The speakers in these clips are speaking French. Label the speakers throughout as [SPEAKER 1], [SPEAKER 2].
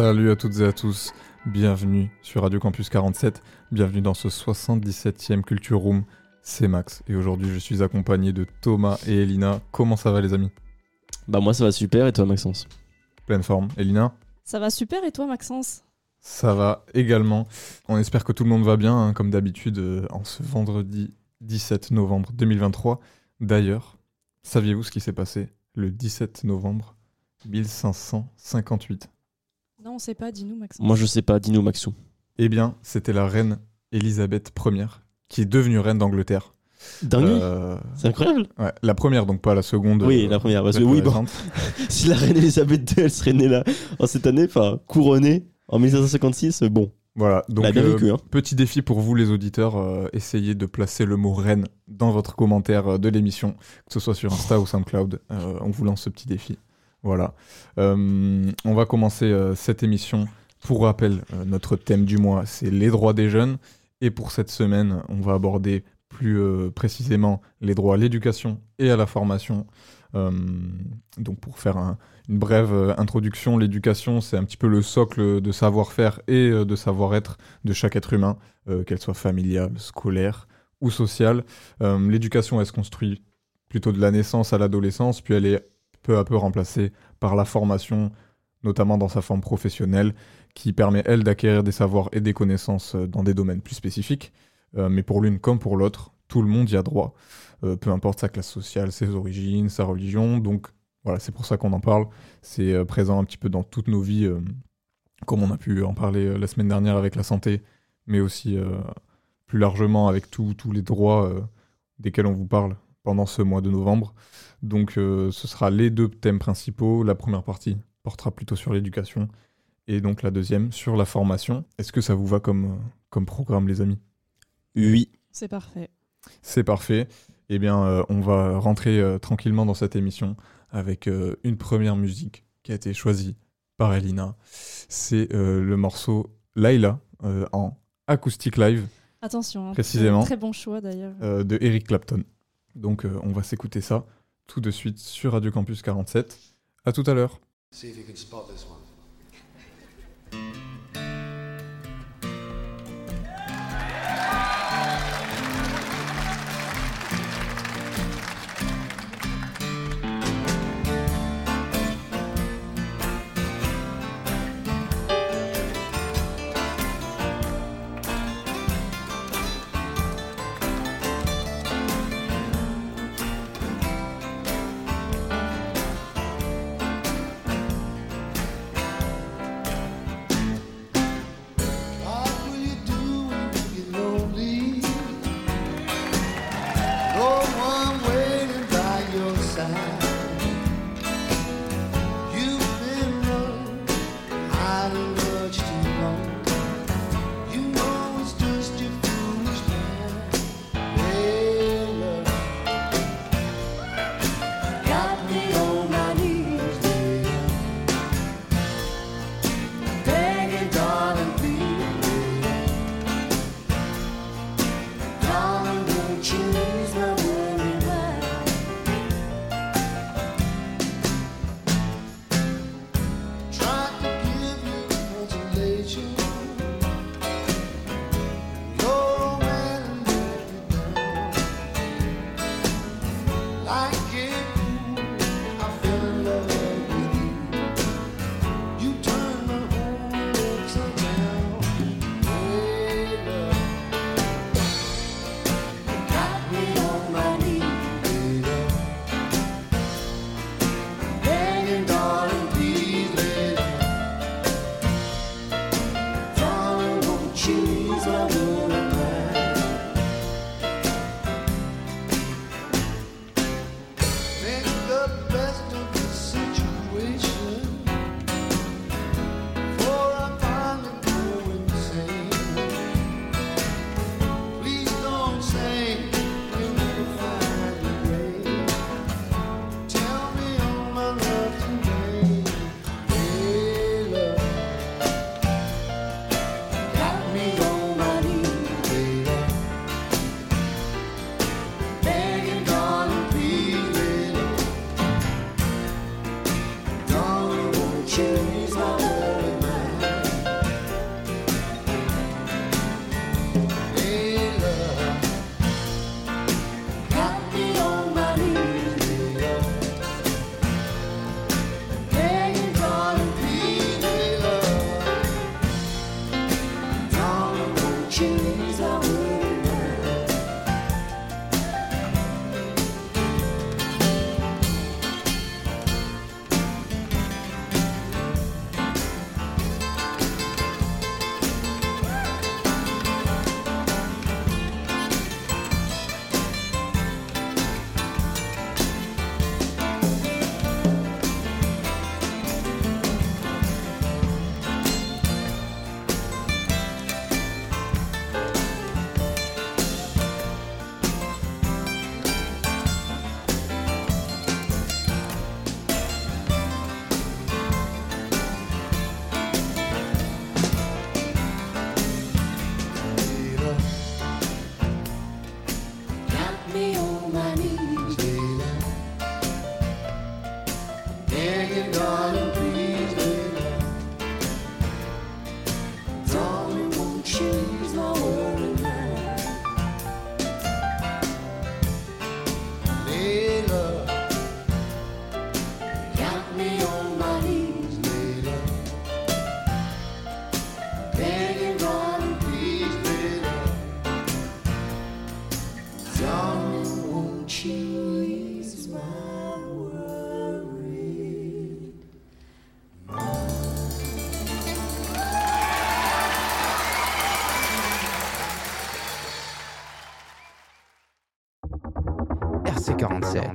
[SPEAKER 1] Salut à toutes et à tous, bienvenue sur Radio Campus 47, bienvenue dans ce 77e Culture Room, c'est Max et aujourd'hui je suis accompagné de Thomas et Elina. Comment ça va les amis?
[SPEAKER 2] Bah moi ça va super. Et toi Maxence?
[SPEAKER 1] Pleine forme. Elina?
[SPEAKER 3] Ça va super. Et toi Maxence?
[SPEAKER 1] Ça va également. On espère que tout le monde va bien hein, comme d'habitude euh, en ce vendredi 17 novembre 2023. D'ailleurs, saviez-vous ce qui s'est passé le 17 novembre 1558
[SPEAKER 3] Non, on sait pas, dis-nous Maxence.
[SPEAKER 2] Moi je sais pas, dis-nous Maxou.
[SPEAKER 1] Eh bien, c'était la reine Elisabeth Ier qui est devenue reine d'Angleterre.
[SPEAKER 2] Dingue
[SPEAKER 1] Euh,
[SPEAKER 2] C'est incroyable
[SPEAKER 1] ouais, la première, donc pas la seconde.
[SPEAKER 2] Oui,
[SPEAKER 1] euh,
[SPEAKER 2] la première, parce que oui, bon, si la reine Elisabeth II elle serait née là en cette année, enfin couronnée en 1556, bon,
[SPEAKER 1] Voilà, donc
[SPEAKER 2] bah, bien
[SPEAKER 1] euh,
[SPEAKER 2] vécu hein.
[SPEAKER 1] petit défi pour vous les auditeurs, euh, essayez de placer le mot reine dans votre commentaire de l'émission, que ce soit sur Insta ou SoundCloud. Euh, on vous lance ce petit défi. Voilà. Euh, on va commencer euh, cette émission. Pour rappel, euh, notre thème du mois, c'est les droits des jeunes. Et pour cette semaine, on va aborder plus précisément les droits à l'éducation et à la formation. Donc pour faire un- une brève introduction, l'éducation, c'est un petit peu le socle de savoir-faire et de savoir-être de chaque être humain, qu'elle soit familiale, scolaire ou sociale. L'éducation, elle se construit plutôt de la naissance à l'adolescence, puis elle est peu à peu remplacée par la formation, notamment dans sa forme professionnelle, qui permet, elle, d'acquérir des savoirs et des connaissances euh, dans des domaines plus spécifiques. Euh, mais pour l'une comme pour l'autre, tout le monde y a droit, euh, peu importe sa classe sociale, ses origines, sa religion. Donc voilà, c'est pour ça qu'on en parle. C'est présent un petit peu dans toutes nos vies, comme on a pu en parler la semaine dernière avec la santé, mais aussi plus largement avec tous les droits desquels on vous parle pendant ce mois de novembre. Donc euh, ce sera les deux thèmes principaux. La première partie portera plutôt sur l'éducation et donc la deuxième sur la formation. Est-ce que ça vous va comme, euh, comme programme les amis?
[SPEAKER 2] Oui,
[SPEAKER 3] C'est parfait.
[SPEAKER 1] C'est parfait. Eh bien, euh, on va rentrer euh, tranquillement dans cette émission avec euh, une première musique qui a été choisie par Elina. C'est euh, le morceau Laila euh, en acoustic live
[SPEAKER 3] Attention, hein,
[SPEAKER 1] Précisément.
[SPEAKER 3] Très bon choix d'ailleurs.
[SPEAKER 1] euh, de Eric Clapton. Donc, euh, on va s'écouter ça tout de suite sur Radio Campus 47. À tout à l'heure.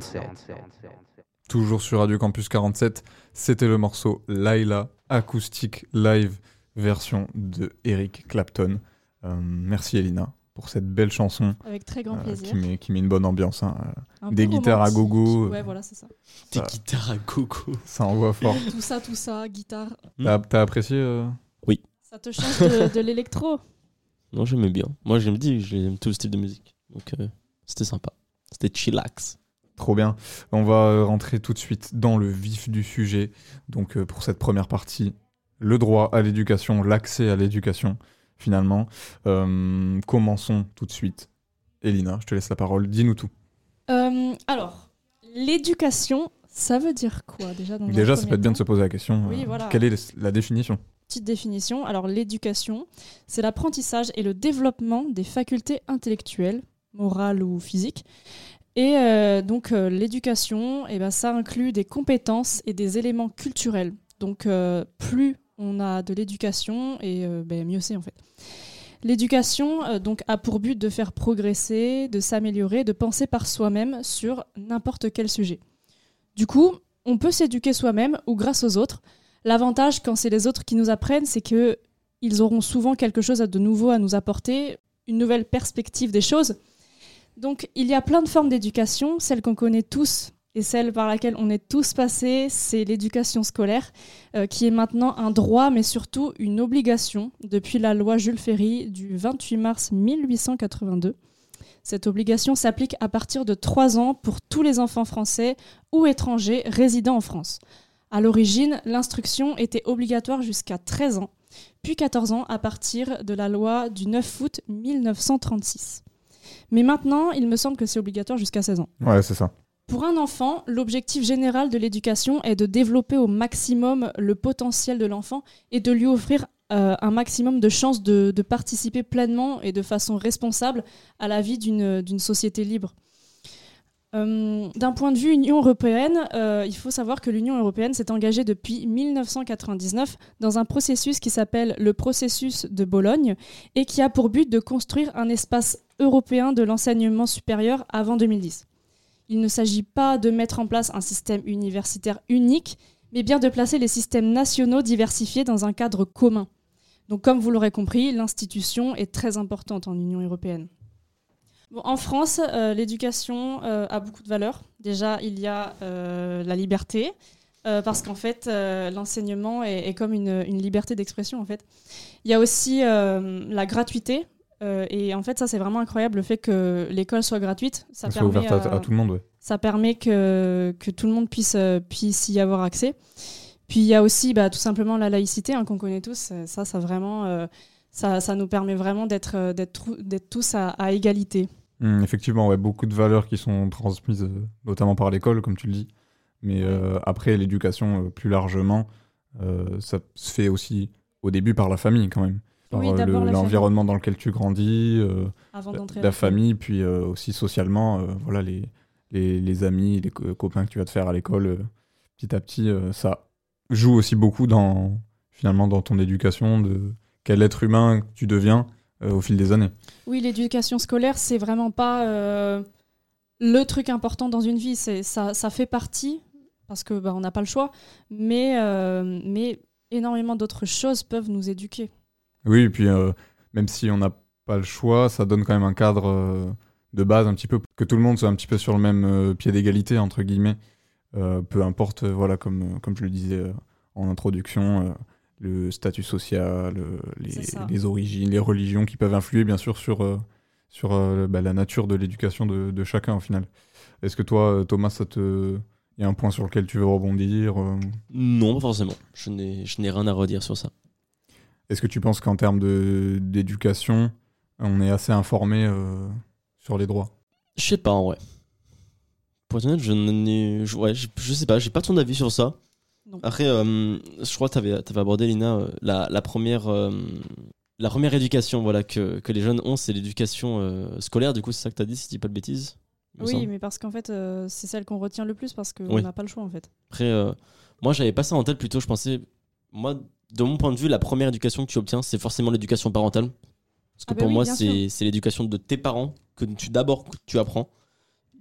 [SPEAKER 4] See if you can spot this one.
[SPEAKER 5] RC47.
[SPEAKER 1] Toujours sur Radio Campus 47, c'était le morceau Laila, acoustique live version de Eric Clapton. Euh, merci Elina pour cette belle chanson
[SPEAKER 6] Avec très grand
[SPEAKER 1] euh,
[SPEAKER 6] plaisir.
[SPEAKER 1] qui, met, qui met une bonne ambiance. hein.
[SPEAKER 6] Un
[SPEAKER 1] des guitares à gogo.
[SPEAKER 6] Ouais, voilà, c'est ça.
[SPEAKER 1] Ah.
[SPEAKER 2] guitares à gogo.
[SPEAKER 1] Ça envoie fort.
[SPEAKER 6] Tout ça, tout ça, guitare.
[SPEAKER 2] Hmm.
[SPEAKER 1] T'as t'as apprécié euh
[SPEAKER 6] Ça te change de, de l'électro?
[SPEAKER 2] Non, j'aimais bien. Moi, j'aime dit, j'aime tout le style de musique. Donc, euh, c'était sympa. C'était chillax.
[SPEAKER 1] Trop bien. On va euh, rentrer tout de suite dans le vif du sujet. Donc euh, pour cette première partie, le droit à l'éducation, l'accès à l'éducation, finalement. Euh, commençons tout de suite. Elina, je te laisse la parole. Dis-nous tout.
[SPEAKER 6] Euh, alors, l'éducation, ça veut dire quoi déjà dans
[SPEAKER 1] Déjà, ça peut être bien de se poser la question.
[SPEAKER 6] Oui, voilà.
[SPEAKER 1] Quelle est la définition
[SPEAKER 6] Petite définition. Alors, l'éducation, c'est l'apprentissage et le développement des facultés intellectuelles, morales ou physiques. Et euh, donc, euh, l'éducation, eh ben, ça inclut des compétences et des éléments culturels. Donc, euh, plus on a de l'éducation, et ben, mieux c'est en fait. L'éducation donc a pour but de faire progresser, de s'améliorer, de penser par soi-même sur n'importe quel sujet. Du coup, on peut s'éduquer soi-même ou grâce aux autres. L'avantage quand c'est les autres qui nous apprennent, c'est que ils auront souvent quelque chose de nouveau à nous apporter, une nouvelle perspective des choses. Donc il y a plein de formes d'éducation, celle qu'on connaît tous et celle par laquelle on est tous passés, c'est l'éducation scolaire, euh, qui est maintenant un droit, mais surtout une obligation depuis la loi Jules Ferry du 28 mars 1882. Cette obligation s'applique à partir de 3 ans pour tous les enfants français ou étrangers résidant en France. À l'origine, l'instruction était obligatoire jusqu'à 13 ans, puis 14 ans à partir de la loi du 9 août 1936. Mais maintenant, il me semble que c'est obligatoire jusqu'à 16 ans.
[SPEAKER 1] Ouais, c'est ça.
[SPEAKER 6] Pour un enfant, l'objectif général de l'éducation est de développer au maximum le potentiel de l'enfant et de lui offrir euh, un maximum de chances de, de participer pleinement et de façon responsable à la vie d'une d'une société libre. Euh, D'un point de vue Union européenne, euh, il faut savoir que l'Union européenne s'est engagée depuis 1999 dans un processus qui s'appelle le processus de Bologne et qui a pour but de construire un espace européen de l'enseignement supérieur avant 2010. Il ne s'agit pas de mettre en place un système universitaire unique, mais bien de placer les systèmes nationaux diversifiés dans un cadre commun. Donc comme vous l'aurez compris, l'institution est très importante en Union européenne. Bon, en France, euh, l'éducation euh, a beaucoup de valeurs. Déjà, il y a euh, la liberté, parce qu'en fait, l'enseignement est, est comme une, une liberté d'expression. En fait, il y a aussi la gratuité. et en fait, ça, c'est vraiment incroyable le fait que l'école soit gratuite. Ça
[SPEAKER 1] soit
[SPEAKER 6] permet,
[SPEAKER 1] ouverte à, à tout le monde, ouais.
[SPEAKER 6] ça permet que, que tout le monde puisse, puisse y avoir accès. Puis il y a aussi bah, tout simplement la laïcité hein, qu'on connaît tous. Ça, ça, vraiment, ça, ça nous permet vraiment d'être tous à, à égalité.
[SPEAKER 1] Hum, effectivement, ouais, beaucoup de valeurs qui sont transmises, euh, notamment par l'école, comme tu le dis. Mais euh, après, l'éducation, euh, plus largement, euh, ça se fait aussi au début par la famille, quand même. Par
[SPEAKER 6] Oui,
[SPEAKER 1] le- l'environnement dans lequel tu grandis,
[SPEAKER 6] Avant
[SPEAKER 1] la, la famille, puis aussi socialement, voilà, les, les, les amis, les co- copains que tu vas te faire à l'école, petit à petit, ça joue aussi beaucoup dans, finalement, dans ton éducation, de quel être humain tu deviens au fil des années.
[SPEAKER 6] Oui, l'éducation scolaire, c'est vraiment pas euh, le truc important dans une vie. C'est ça, ça fait partie parce que bah, on n'a pas le choix, mais euh, mais énormément d'autres choses peuvent nous éduquer.
[SPEAKER 1] Oui, et puis euh, même si on n'a pas le choix, ça donne quand même un cadre euh, de base un petit peu, que tout le monde soit un petit peu sur le même euh, pied d'égalité, entre guillemets. Euh, peu importe, euh, voilà, comme, euh, comme je le disais euh, en introduction, euh, le statut social, euh, les, origines, les religions qui peuvent influer bien sûr sur, euh, sur euh, bah, la nature de l'éducation de, de chacun au final. Est-ce que toi, Thomas, ça te... il y a un point sur lequel tu veux rebondir
[SPEAKER 2] Non, pas forcément. Je n'ai je n'ai rien à redire sur ça.
[SPEAKER 1] Est-ce que tu penses qu'en termes de- d'éducation, on est assez informé euh, sur les droits?
[SPEAKER 2] Je sais pas en vrai. Pour être honnête, je ouais, je, je sais pas, j'ai pas ton avis sur ça.
[SPEAKER 6] Non.
[SPEAKER 2] Après, euh, je crois que tu avais, abordé, Lina, euh, la, la première. euh, la première éducation voilà, que, que les jeunes ont, c'est l'éducation scolaire. Du coup, c'est ça que tu as dit, si je dis pas de bêtises
[SPEAKER 6] Oui,
[SPEAKER 2] semble.
[SPEAKER 6] mais parce qu'en fait, c'est celle qu'on retient le plus parce qu'on
[SPEAKER 2] Oui.
[SPEAKER 6] n'a pas le choix en fait.
[SPEAKER 2] Après, moi, j'avais pas ça en tête plutôt. Je pensais. Moi, de mon point de vue, la première éducation que tu obtiens, c'est forcément l'éducation parentale. Parce que
[SPEAKER 6] Ah bah
[SPEAKER 2] pour
[SPEAKER 6] oui,
[SPEAKER 2] moi, c'est l'éducation de tes parents que tu d'abord que tu apprends.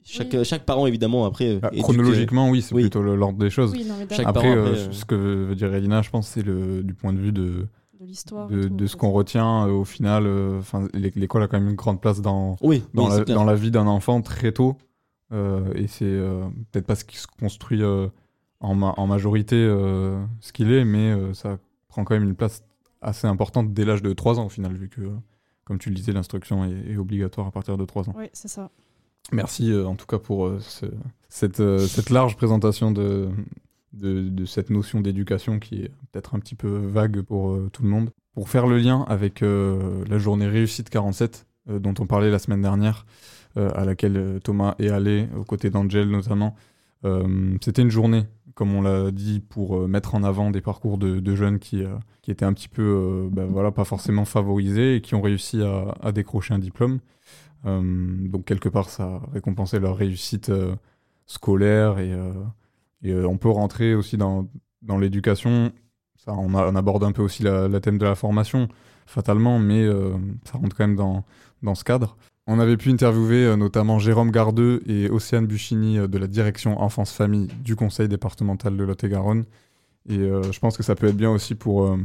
[SPEAKER 2] Chaque,
[SPEAKER 3] Oui.
[SPEAKER 2] chaque parent, évidemment, après.
[SPEAKER 1] Bah,
[SPEAKER 2] éduque-
[SPEAKER 1] chronologiquement, oui, c'est
[SPEAKER 2] oui.
[SPEAKER 1] plutôt l'ordre des choses.
[SPEAKER 3] Oui, non, mais
[SPEAKER 2] Chaque
[SPEAKER 3] d'accord.
[SPEAKER 1] Après,
[SPEAKER 2] parent,
[SPEAKER 1] euh,
[SPEAKER 2] après, euh,
[SPEAKER 1] ce que veut dire Elina, je pense, c'est le du point de vue de,
[SPEAKER 3] de l'histoire.
[SPEAKER 1] de, ce qu'on retient. euh, au final, euh, enfin, l'é- l'école a quand même une grande place dans,
[SPEAKER 2] Oui,
[SPEAKER 1] dans,
[SPEAKER 2] oui,
[SPEAKER 1] la, dans vie d'un enfant très tôt. Euh, et c'est euh, peut-être pas ce qui se construit euh, en, ma- en majorité euh, ce qu'il est, mais euh, ça prend quand même une place assez importante dès l'âge de 3 ans au final, vu que, euh, comme tu le disais, l'instruction est, est obligatoire à partir de 3 ans.
[SPEAKER 3] Oui, c'est ça.
[SPEAKER 1] Merci euh, en tout cas pour euh, euh, cette large présentation de, cette notion d'éducation qui est peut-être un petit peu vague pour tout le monde. Pour faire le lien avec la journée Réussite 47 euh, dont on parlait la semaine dernière, à laquelle Thomas est allé, aux côtés d'Angel notamment, c'était une journée, comme on l'a dit, pour mettre en avant des parcours de, jeunes qui, étaient un petit peu, ben voilà, pas forcément favorisés et qui ont réussi à décrocher un diplôme. Euh, donc quelque part, ça récompensait leur réussite euh, scolaire et, euh, on peut rentrer aussi dans, l'éducation. Ça, on, aborde un peu aussi la, thème de la formation, fatalement, mais ça rentre quand même dans, ce cadre. On avait pu interviewer notamment Jérôme Gardeux et Océane Buchini de la direction enfance-famille du conseil départemental de Lot-et-Garonne. Et je pense que ça peut être bien aussi pour,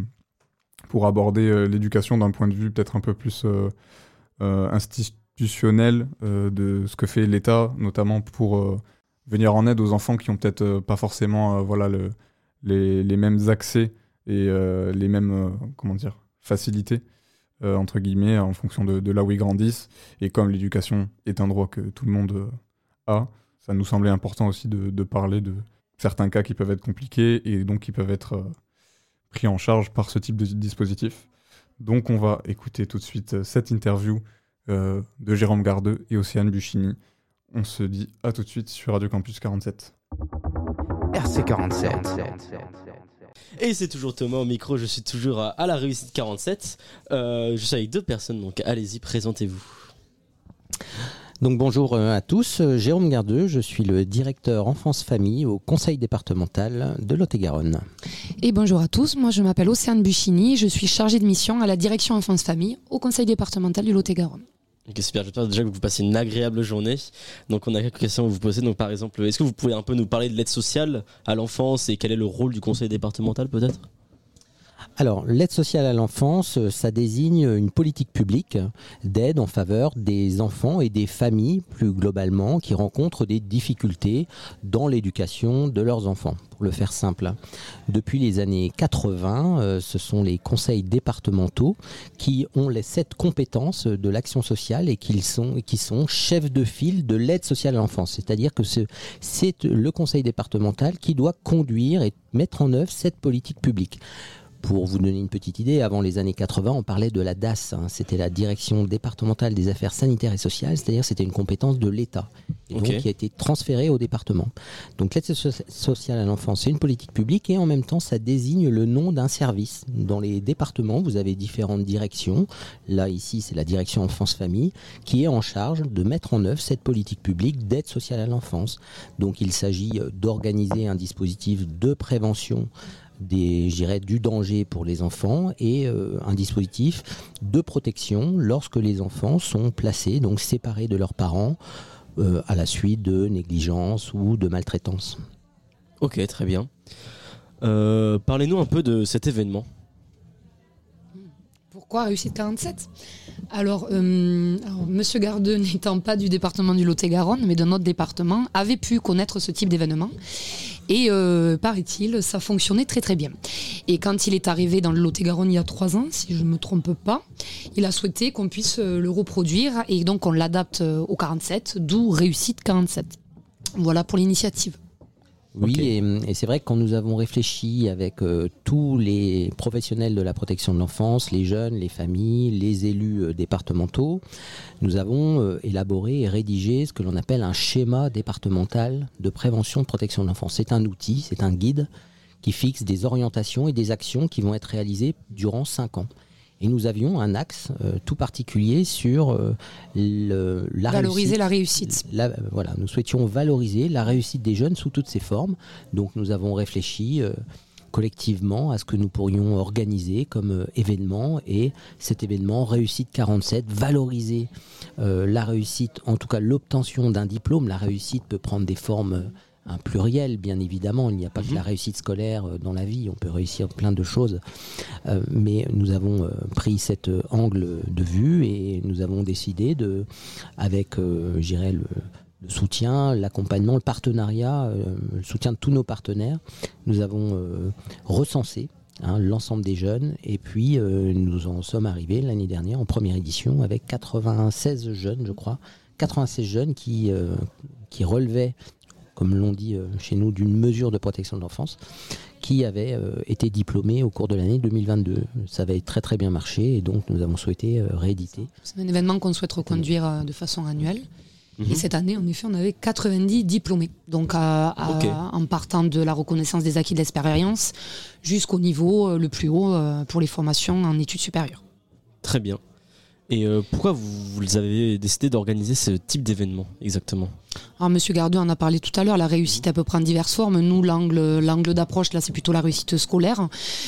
[SPEAKER 1] pour aborder l'éducation d'un point de vue peut-être un peu plus euh, euh, de ce que fait l'État, notamment pour euh, venir en aide aux enfants qui ont peut-être euh, pas forcément voilà, le, les, mêmes accès et les mêmes comment dire, facilités, entre guillemets, en fonction de, de là où ils grandissent. Et comme l'éducation est un droit que tout le monde a, ça nous semblait important aussi de, parler de certains cas qui peuvent être compliqués et donc qui peuvent être pris en charge par ce type de dispositif. Donc on va écouter tout de suite cette interview euh, de Jérôme Gardeux et Océane Buchini. On se dit à tout de suite sur Radio Campus 47.
[SPEAKER 5] RC47.
[SPEAKER 2] Et c'est toujours Thomas au micro, je suis toujours à, à la réussite 47. Euh, je suis avec deux personnes, donc allez-y, présentez-vous.
[SPEAKER 4] Donc bonjour euh, à tous, Jérôme Gardeux, je suis le directeur enfance-famille au conseil départemental de Lot-et-Garonne.
[SPEAKER 7] Et bonjour à tous, moi je m'appelle Océane Buchini, je suis chargée de mission à la direction enfance-famille au conseil départemental du Lot-et-Garonne.
[SPEAKER 2] Ok, super, j'espère déjà que vous passez une agréable journée. Donc on a quelques questions à vous poser. Donc par exemple, est-ce que vous pouvez un peu nous parler de l'aide sociale à l'enfance et quel est le rôle du conseil départemental peut-être?
[SPEAKER 4] Alors, l'aide sociale à l'enfance, euh, ça désigne une politique publique d'aide en faveur des enfants et des familles plus globalement qui rencontrent des difficultés dans l'éducation de leurs enfants. Pour le faire simple, depuis les années 80, euh, ce sont les conseils départementaux qui ont les sept compétences de l'action sociale et qui sont, chefs de file de l'aide sociale à l'enfance. C'est-à-dire que ce- c'est le conseil départemental qui doit conduire et mettre en œuvre cette politique publique. Pour vous donner une petite idée, avant les années 80, on parlait de la DAS, hein. c'était la Direction départementale des affaires sanitaires et sociales, c'est-à-dire c'était une compétence de l'État, et
[SPEAKER 2] Ok.
[SPEAKER 4] donc qui a été transférée au département. Donc l'aide so- sociale à l'enfance, c'est une politique publique et en même temps, ça désigne le nom d'un service. Dans les départements, vous avez différentes directions. Là, ici, c'est la direction enfance-famille qui est en charge de mettre en œuvre cette politique publique d'aide sociale à l'enfance. Donc il s'agit euh, d'organiser un dispositif de prévention des, je dirais, du danger pour les enfants et euh, un dispositif de protection lorsque les enfants sont placés, donc séparés de leurs parents, euh, à la suite de négligence ou de maltraitance.
[SPEAKER 2] Ok, très bien. Euh, Parlez-nous un peu de cet événement.
[SPEAKER 7] Pourquoi réussite 47 alors, euh, alors, Monsieur Gardeux n'étant pas du département du Lot-et-Garonne, mais d'un autre département, avait pu connaître ce type d'événement. Et euh, paraît-il, ça fonctionnait très très bien. Et quand il est arrivé dans le Lot-et-Garonne il y a trois ans, si je ne me trompe pas, il a souhaité qu'on puisse euh, le reproduire et donc on l'adapte euh, au 47, d'où réussite 47. Voilà pour l'initiative.
[SPEAKER 4] Oui, et c'est vrai que quand nous avons réfléchi avec euh, tous les professionnels de la protection de l'enfance, les jeunes, les familles, les élus euh, départementaux, nous avons euh, élaboré et rédigé ce que l'on appelle un schéma départemental de prévention de protection de l'enfance. C'est un outil, c'est un guide qui fixe des orientations et des actions qui vont être réalisées durant cinq ans. Et nous avions un axe euh, tout particulier sur euh, le, la
[SPEAKER 7] Valoriser
[SPEAKER 4] réussite
[SPEAKER 7] la réussite.
[SPEAKER 4] la- voilà, nous souhaitions valoriser la réussite des jeunes sous toutes ses formes. Donc nous avons réfléchi euh, collectivement à ce que nous pourrions organiser comme euh, événement et cet événement réussite 47 valoriser la réussite en tout cas l'obtention d'un diplôme la réussite peut prendre des formes un pluriel bien évidemment il n'y a pas que
[SPEAKER 2] Mhm.
[SPEAKER 4] la réussite scolaire euh, dans la vie on peut réussir plein de choses Euh, mais nous avons euh, pris cet angle de vue et nous avons décidé de avec euh, le, le soutien, l'accompagnement, le partenariat, le soutien de tous nos partenaires. Nous avons recensé hein, l'ensemble des jeunes et puis euh, nous en sommes arrivés l'année dernière en première édition avec 96 jeunes, je crois, 96 jeunes qui, euh, qui relevaient, comme l'on dit euh, chez nous, d'une mesure de protection de l'enfance qui avaient euh, été diplômés au cours de l'année 2022. Ça avait très très bien marché et donc nous avons souhaité euh, rééditer.
[SPEAKER 7] C'est un événement qu'on souhaite reconduire de façon annuelle.
[SPEAKER 2] Mhm.
[SPEAKER 7] Et cette année, en effet, on avait 90 diplômés. Donc, à- à-
[SPEAKER 2] Ok.
[SPEAKER 7] en partant de la reconnaissance des acquis de l'expérience jusqu'au niveau euh, le plus haut euh, pour les formations en études supérieures.
[SPEAKER 2] Très bien. Et euh, pourquoi vous, vous avez décidé d'organiser ce type d'événement exactement?
[SPEAKER 7] Alors, Monsieur Gardeux en a parlé tout à l'heure, la réussite elle peut prendre diverses formes. Nous, l'angle, d'approche, là, c'est plutôt la réussite scolaire.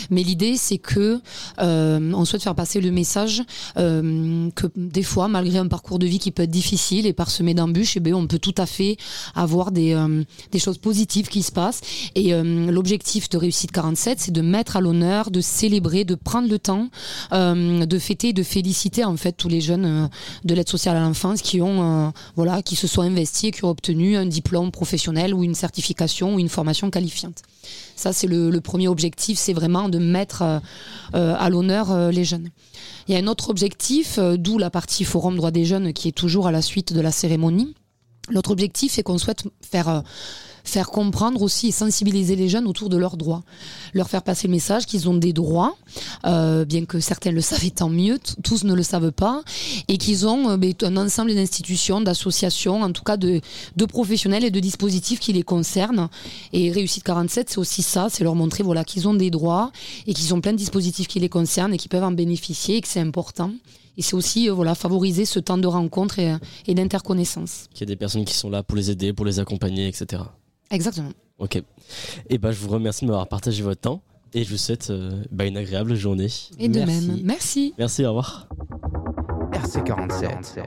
[SPEAKER 7] Mais l'idée, c'est que euh, on souhaite faire passer le message euh, que des fois, malgré un parcours de vie qui peut être difficile et parsemé d'embûches, eh bien, on peut tout à fait avoir des, des choses positives qui se passent. Et l'objectif de réussite 47, c'est de mettre à l'honneur, de célébrer, de prendre le temps de fêter de féliciter en fait tous les jeunes euh, de l'aide sociale à l'enfance qui ont euh, voilà qui se sont investis et qui ont obtenu un diplôme professionnel ou une certification ou une formation qualifiante. Ça c'est le, le premier objectif, c'est vraiment de mettre euh, à l'honneur les jeunes. Il y a un autre objectif, d'où la partie forum droit des jeunes qui est toujours à la suite de la cérémonie. L'autre objectif, c'est qu'on souhaite faire faire comprendre aussi et sensibiliser les jeunes autour de leurs droits, leur faire passer le message qu'ils ont des droits, euh, bien que certains le savent tant mieux, tous ne le savent pas, et qu'ils ont euh, ben, un ensemble d'institutions, d'associations, en tout cas de, de professionnels et de dispositifs qui les concernent. Et Réussite 47, c'est aussi ça, c'est leur montrer voilà, qu'ils ont des droits et qu'ils ont plein de dispositifs qui les concernent et qui peuvent en bénéficier et que c'est important. Et c'est aussi euh, voilà, favoriser ce temps de rencontre et, et d'interconnaissance.
[SPEAKER 2] Qu'il y a des personnes qui sont là pour les aider, pour les accompagner, etc.
[SPEAKER 7] Exactement.
[SPEAKER 2] Ok. Et bah, je vous remercie de m'avoir partagé votre temps et je vous souhaite euh, bah, une agréable journée.
[SPEAKER 7] Et de
[SPEAKER 4] Merci.
[SPEAKER 7] même. Merci.
[SPEAKER 2] Merci, au revoir.
[SPEAKER 5] RC47.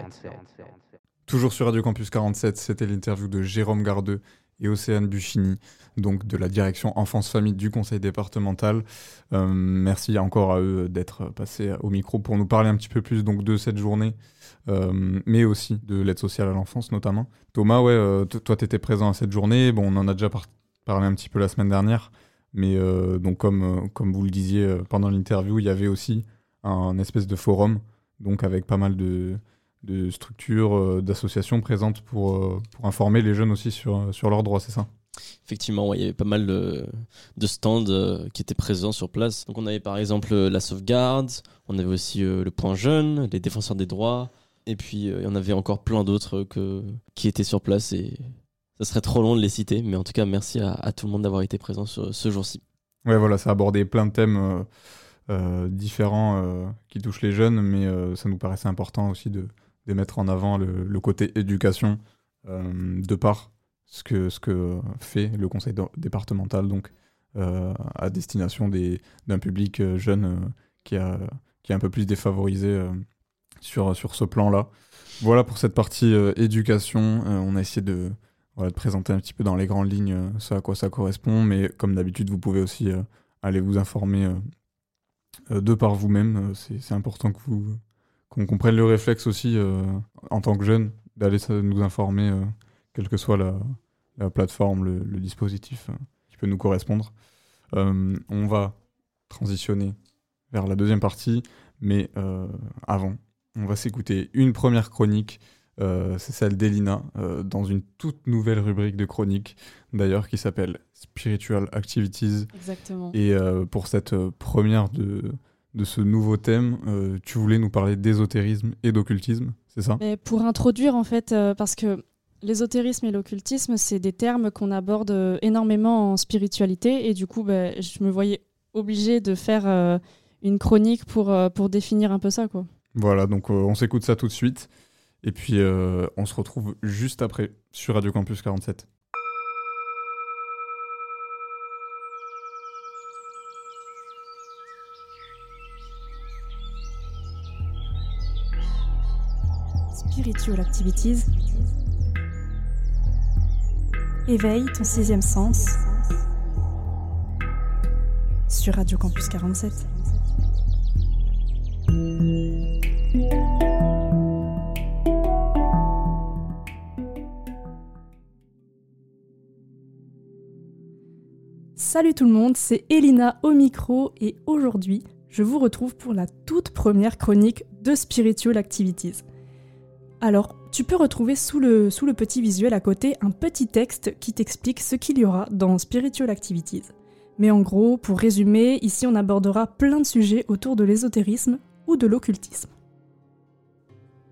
[SPEAKER 1] Toujours sur Radio Campus 47, c'était l'interview de Jérôme Gardeux et Océane Buchini, donc de la direction enfance-famille du conseil départemental. Euh, merci encore à eux d'être passés au micro pour nous parler un petit peu plus donc, de cette journée, euh, mais aussi de l'aide sociale à l'enfance notamment. Thomas, ouais, euh, toi tu étais présent à cette journée, bon, on en a déjà par- parlé un petit peu la semaine dernière, mais donc comme, comme vous le disiez pendant l'interview, il y avait aussi un espèce de forum, donc avec pas mal de, de structures, euh, d'associations présentes pour, euh, pour informer les jeunes aussi sur, sur leurs droits, c'est ça?
[SPEAKER 2] Effectivement, ouais, il y avait pas mal de, de stands euh, qui étaient présents sur place. Donc on avait par exemple euh, la sauvegarde, on avait aussi euh, le point jeune, les défenseurs des droits, et puis euh, il y en avait encore plein d'autres euh, que, qui étaient sur place et ça serait trop long de les citer, mais en tout cas merci à, à tout le monde d'avoir été présent sur ce jour-ci.
[SPEAKER 1] Ouais, voilà, ça a abordé plein de thèmes euh, euh, différents euh, qui touchent les jeunes, mais euh, ça nous paraissait important aussi de, de mettre en avant le, côté éducation euh, de par ce que, ce que fait le conseil dé- départemental, donc euh, à destination des- d'un public euh, jeune qui, a, qui est un peu plus défavorisé sur, sur ce plan-là. Voilà pour cette partie éducation. On a essayé de, de présenter un petit peu dans les grandes lignes ce à quoi ça correspond, mais comme d'habitude, vous pouvez aussi aller vous informer de par vous-même. C'est important que vous qu'on comprenne le réflexe aussi euh, en tant que jeune d'aller nous informer, euh, quelle que soit la, la plateforme, le, le dispositif euh, qui peut nous correspondre. On va transitionner vers la deuxième partie, mais avant, on va s'écouter une première chronique. c'est celle d'Elina, dans une toute nouvelle rubrique de chronique, d'ailleurs, qui s'appelle Spiritual Activities.
[SPEAKER 3] Exactement.
[SPEAKER 1] Et pour cette première de, de ce nouveau thème, euh, tu voulais nous parler d'ésotérisme et d'occultisme, c'est ça?
[SPEAKER 3] Mais pour introduire, en fait, euh, parce que l'ésotérisme et l'occultisme, c'est des termes qu'on aborde énormément en spiritualité. Et du coup, bah, je me voyais obligée de faire euh, une chronique pour, pour définir un peu ça. Quoi.
[SPEAKER 1] Voilà, donc on s'écoute ça tout de suite. Et puis on se retrouve juste après sur Radio Campus 47.
[SPEAKER 3] Spiritual Activities. Éveille ton sixième sens sur Radio Campus 47. Salut tout le monde, c'est Elina au micro et aujourd'hui, je vous retrouve pour la toute première chronique de Spiritual Activities. Alors, tu peux retrouver sous le, petit visuel à côté un petit texte qui t'explique ce qu'il y aura dans Spiritual Activities. Mais en gros, pour résumer, ici on abordera plein de sujets autour de l'ésotérisme ou de l'occultisme.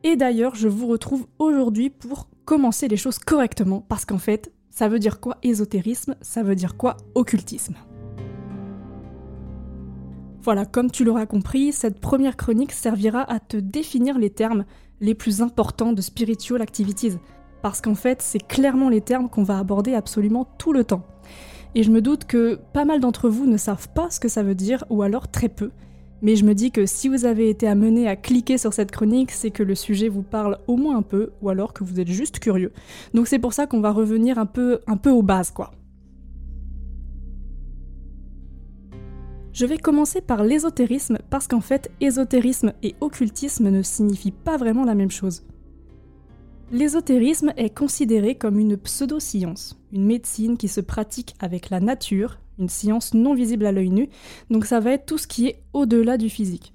[SPEAKER 3] Et d'ailleurs, je vous retrouve aujourd'hui pour commencer les choses correctement, parce qu'en fait, ça veut dire quoi ésotérisme? Ça veut dire quoi occultisme? Voilà, comme tu l'auras compris, cette première chronique servira à te définir les termes les plus importants de Spiritual Activities, parce qu'en fait, c'est clairement les termes qu'on va aborder absolument tout le temps. Et je me doute que pas mal d'entre vous ne savent pas ce que ça veut dire, ou alors très peu. Mais je me dis que si vous avez été amené à cliquer sur cette chronique, c'est que le sujet vous parle au moins un peu, ou alors que vous êtes juste curieux. Donc c'est pour ça qu'on va revenir un peu, un peu aux bases, quoi. Je vais commencer par l'ésotérisme parce qu'en fait, ésotérisme et occultisme ne signifient pas vraiment la même chose. L'ésotérisme est considéré comme une pseudo-science, une médecine qui se pratique avec la nature, une science non visible à l'œil nu, donc ça va être tout ce qui est au-delà du physique.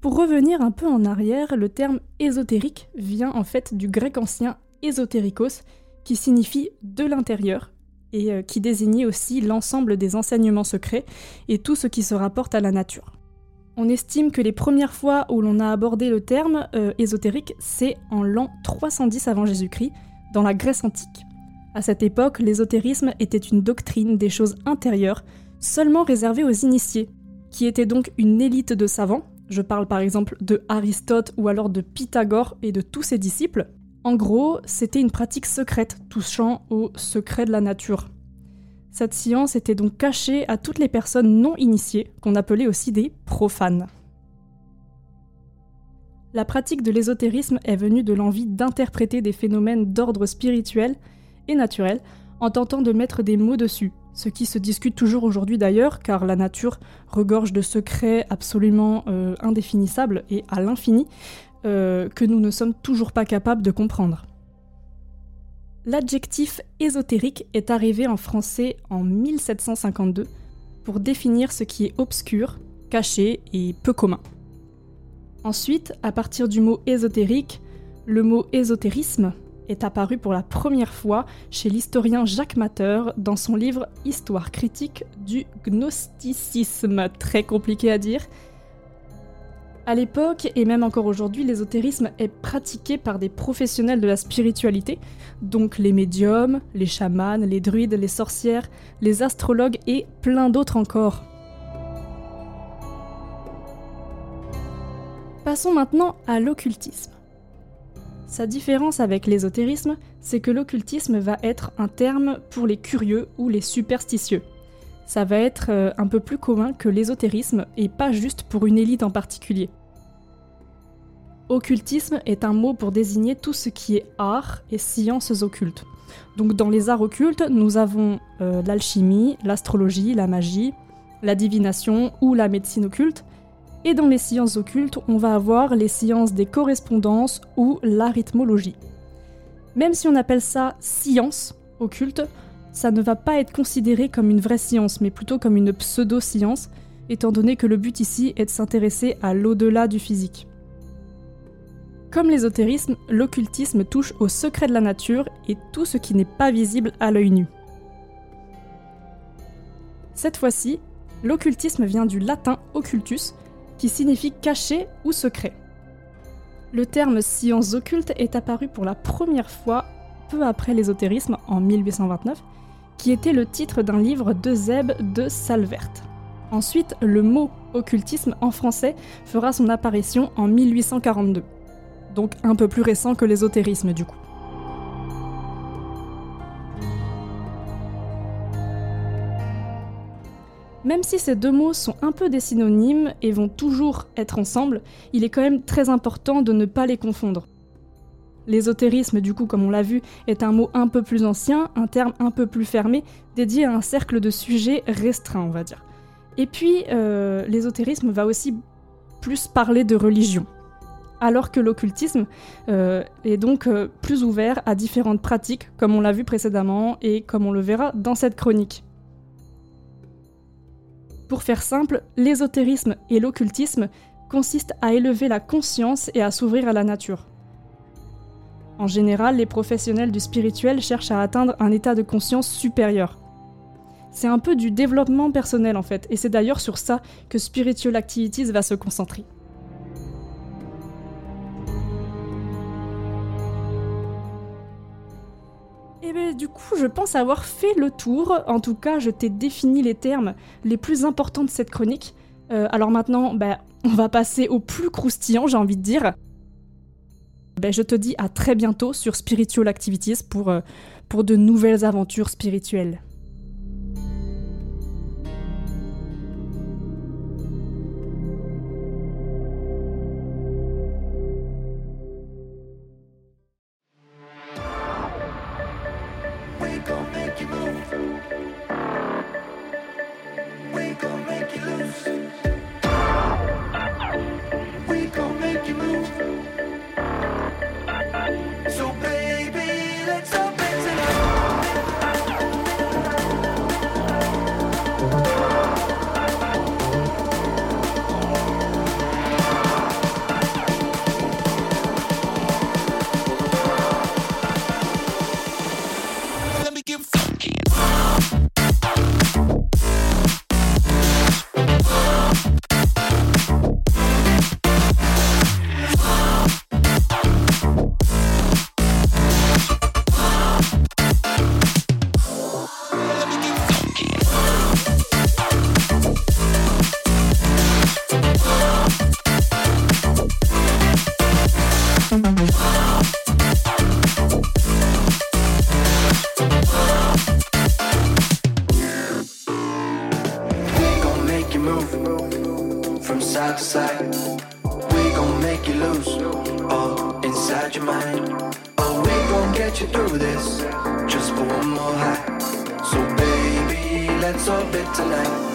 [SPEAKER 3] Pour revenir un peu en arrière, le terme ésotérique vient en fait du grec ancien ésotérikos, qui signifie de l'intérieur, et euh, qui désignait aussi l'ensemble des enseignements secrets et tout ce qui se rapporte à la nature. On estime que les premières fois où l'on a abordé le terme euh, ésotérique, c'est en l'an 310 avant Jésus-Christ, dans la Grèce antique. À cette époque, l'ésotérisme était une doctrine des choses intérieures, seulement réservée aux initiés, qui étaient donc une élite de savants, je parle par exemple de Aristote ou alors de Pythagore et de tous ses disciples. En gros, c'était une pratique secrète touchant au secret de la nature. Cette science était donc cachée à toutes les personnes non initiées, qu'on appelait aussi des profanes. La pratique de l'ésotérisme est venue de l'envie d'interpréter des phénomènes d'ordre spirituel et naturel en tentant de mettre des mots dessus, ce qui se discute toujours aujourd'hui d'ailleurs, car la nature regorge de secrets absolument euh, indéfinissables et à l'infini euh, que nous ne sommes toujours pas capables de comprendre. L'adjectif ésotérique est arrivé en français en 1752 pour définir ce qui est obscur, caché et peu commun. Ensuite, à partir du mot ésotérique, le mot ésotérisme est apparu pour la première fois chez l'historien Jacques Matter dans son livre Histoire critique du gnosticisme, très compliqué à dire, à l'époque, et même encore aujourd'hui, l'ésotérisme est pratiqué par des professionnels de la spiritualité, donc les médiums, les chamans, les druides, les sorcières, les astrologues et plein d'autres encore. Passons maintenant à l'occultisme. Sa différence avec l'ésotérisme, c'est que l'occultisme va être un terme pour les curieux ou les superstitieux ça va être euh, un peu plus commun que l'ésotérisme et pas juste pour une élite en particulier. Occultisme est un mot pour désigner tout ce qui est art et sciences occultes. Donc dans les arts occultes, nous avons euh, l'alchimie, l'astrologie, la magie, la divination ou la médecine occulte. Et dans les sciences occultes, on va avoir les sciences des correspondances ou l'arithmologie. Même si on appelle ça science occulte, ça ne va pas être considéré comme une vraie science, mais plutôt comme une pseudo-science, étant donné que le but ici est de s'intéresser à l'au-delà du physique. Comme l'ésotérisme, l'occultisme touche au secret de la nature et tout ce qui n'est pas visible à l'œil nu. Cette fois-ci, l'occultisme vient du latin occultus, qui signifie caché ou secret. Le terme science occulte est apparu pour la première fois peu après l'ésotérisme en 1829 qui était le titre d'un livre de Zeb de Salvert. Ensuite, le mot occultisme en français fera son apparition en 1842, donc un peu plus récent que l'ésotérisme du coup. Même si ces deux mots sont un peu des synonymes et vont toujours être ensemble, il est quand même très important de ne pas les confondre. L'ésotérisme, du coup, comme on l'a vu, est un mot un peu plus ancien, un terme un peu plus fermé, dédié à un cercle de sujets restreint, on va dire. Et puis, euh, l'ésotérisme va aussi plus parler de religion, alors que l'occultisme euh, est donc euh, plus ouvert à différentes pratiques, comme on l'a vu précédemment et comme on le verra dans cette chronique. Pour faire simple, l'ésotérisme et l'occultisme consistent à élever la conscience et à s'ouvrir à la nature. En général, les professionnels du spirituel cherchent à atteindre un état de conscience supérieur. C'est un peu du développement personnel en fait, et c'est d'ailleurs sur ça que Spiritual Activities va se concentrer. Et bien du coup, je pense avoir fait le tour. En tout cas, je t'ai défini les termes les plus importants de cette chronique. Euh, alors maintenant, ben, on va passer au plus croustillant, j'ai envie de dire. Ben, je te dis à très bientôt sur Spiritual Activities pour, euh, pour de nouvelles aventures spirituelles.
[SPEAKER 8] Orbit tonight.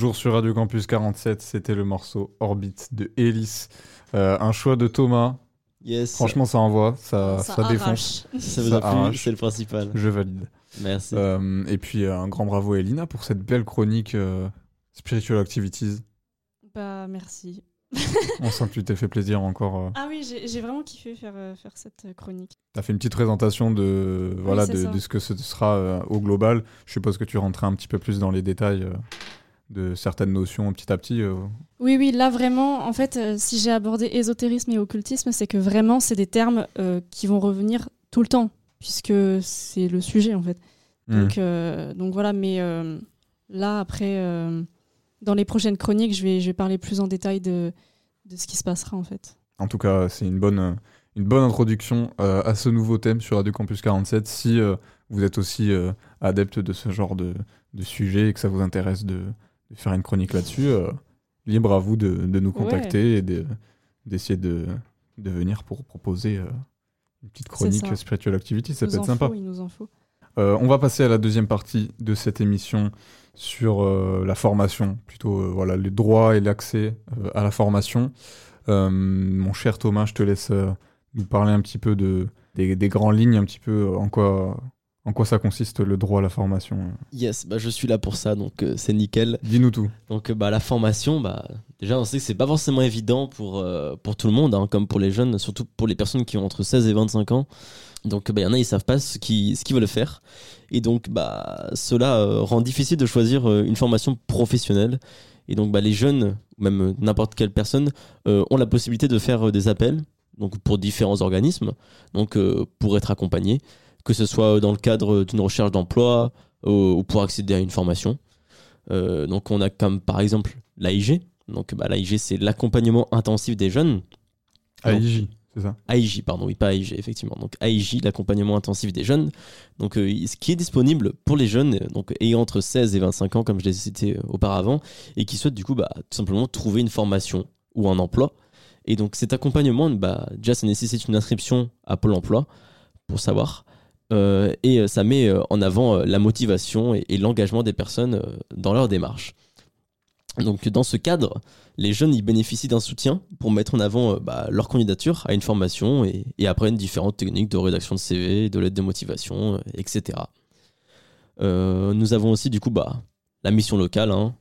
[SPEAKER 1] Toujours sur Radio Campus 47, c'était le morceau Orbit de Ellis. Euh, un choix de Thomas.
[SPEAKER 2] Yes.
[SPEAKER 1] Franchement, ça envoie, ça, ça, défonce.
[SPEAKER 3] arrache.
[SPEAKER 2] ça vous
[SPEAKER 1] ça
[SPEAKER 2] a plu, c'est le principal.
[SPEAKER 1] Je valide.
[SPEAKER 2] Merci.
[SPEAKER 1] Euh, et puis euh, un grand bravo à Elina pour cette belle chronique euh, Spiritual Activities.
[SPEAKER 3] Bah merci.
[SPEAKER 1] On sent que tu t'es fait plaisir encore. euh.
[SPEAKER 3] Ah oui, j'ai vraiment kiffé faire, euh, faire cette chronique.
[SPEAKER 1] T'as fait une petite présentation de, voilà, de,
[SPEAKER 3] ça.
[SPEAKER 1] de ce que ce sera euh, au global. Je suppose que tu rentrais un petit peu plus dans les détails euh, de certaines notions petit à petit. euh.
[SPEAKER 3] Oui, oui, là vraiment, en fait, euh, si j'ai abordé ésotérisme et occultisme, c'est que vraiment, c'est des termes euh, qui vont revenir tout le temps, puisque c'est le sujet, en fait.
[SPEAKER 1] Hmm.
[SPEAKER 3] Donc, donc voilà, mais là, après, dans les prochaines chroniques, je vais, je vais parler plus en détail de, de ce qui se passera, en fait.
[SPEAKER 1] En tout cas, c'est une bonne, une bonne introduction à ce nouveau thème sur Radio Campus 47. Si vous êtes aussi adepte de ce genre de, de sujet et que ça vous intéresse de, de faire une chronique là-dessus, euh, libre à vous de, de nous contacter et de- d'essayer de, de venir pour proposer euh, une petite chronique. Spiritual Activity. Ça peut être sympa.
[SPEAKER 3] faut, il nous en faut.
[SPEAKER 1] Euh, on va passer à la deuxième partie de cette émission sur la formation, plutôt voilà, les droits et l'accès à la formation. Mon cher Thomas, je te laisse nous parler un petit peu de, des, des grandes lignes, un petit peu en quoi, en quoi ça consiste le droit à la formation.
[SPEAKER 2] Yes, bah, je suis là pour ça, donc euh, c'est nickel.
[SPEAKER 1] Dis-nous tout.
[SPEAKER 2] Donc euh, bah, la formation, bah, déjà on sait que c'est pas forcément évident pour, euh, pour tout le monde, hein, comme pour les jeunes, surtout pour les personnes qui ont entre 16 et 25 ans. Donc bah, il y en a, ils savent pas ce qu'ils ce qu'ils veulent faire. Et donc bah, cela euh, rend difficile de choisir une formation professionnelle. Et donc bah, les jeunes, même n'importe quelle personne, ont la possibilité de faire des appels donc pour différents organismes, donc pour être accompagnés, que ce soit dans le cadre d'une recherche d'emploi ou pour accéder à une formation. Euh, donc on a comme par exemple l'AIG. Donc bah, l'AIG c'est l'accompagnement intensif des jeunes.
[SPEAKER 1] AIJ, c'est ça?
[SPEAKER 2] AIJ, pardon, oui, pas AIG, effectivement. Donc AIJ, l'accompagnement intensif des jeunes. Donc euh, ce qui est disponible pour les jeunes, euh, donc ayant entre 16 et 25 ans, comme je l'ai cité auparavant, et qui souhaitent du coup bah, tout simplement trouver une formation ou un emploi. Et donc cet accompagnement, bah, déjà ça nécessite une inscription à Pôle Emploi, pour savoir. Euh, et euh, ça met euh, en avant la motivation et, et l'engagement des personnes dans leur démarche. Donc dans ce cadre, les jeunes ils bénéficient d'un soutien pour mettre en avant bah, leur candidature à une formation et, et apprennent différentes techniques de rédaction de CV, de lettres de motivation, etc. Euh, nous avons aussi du coup bah, la mission locale, hein.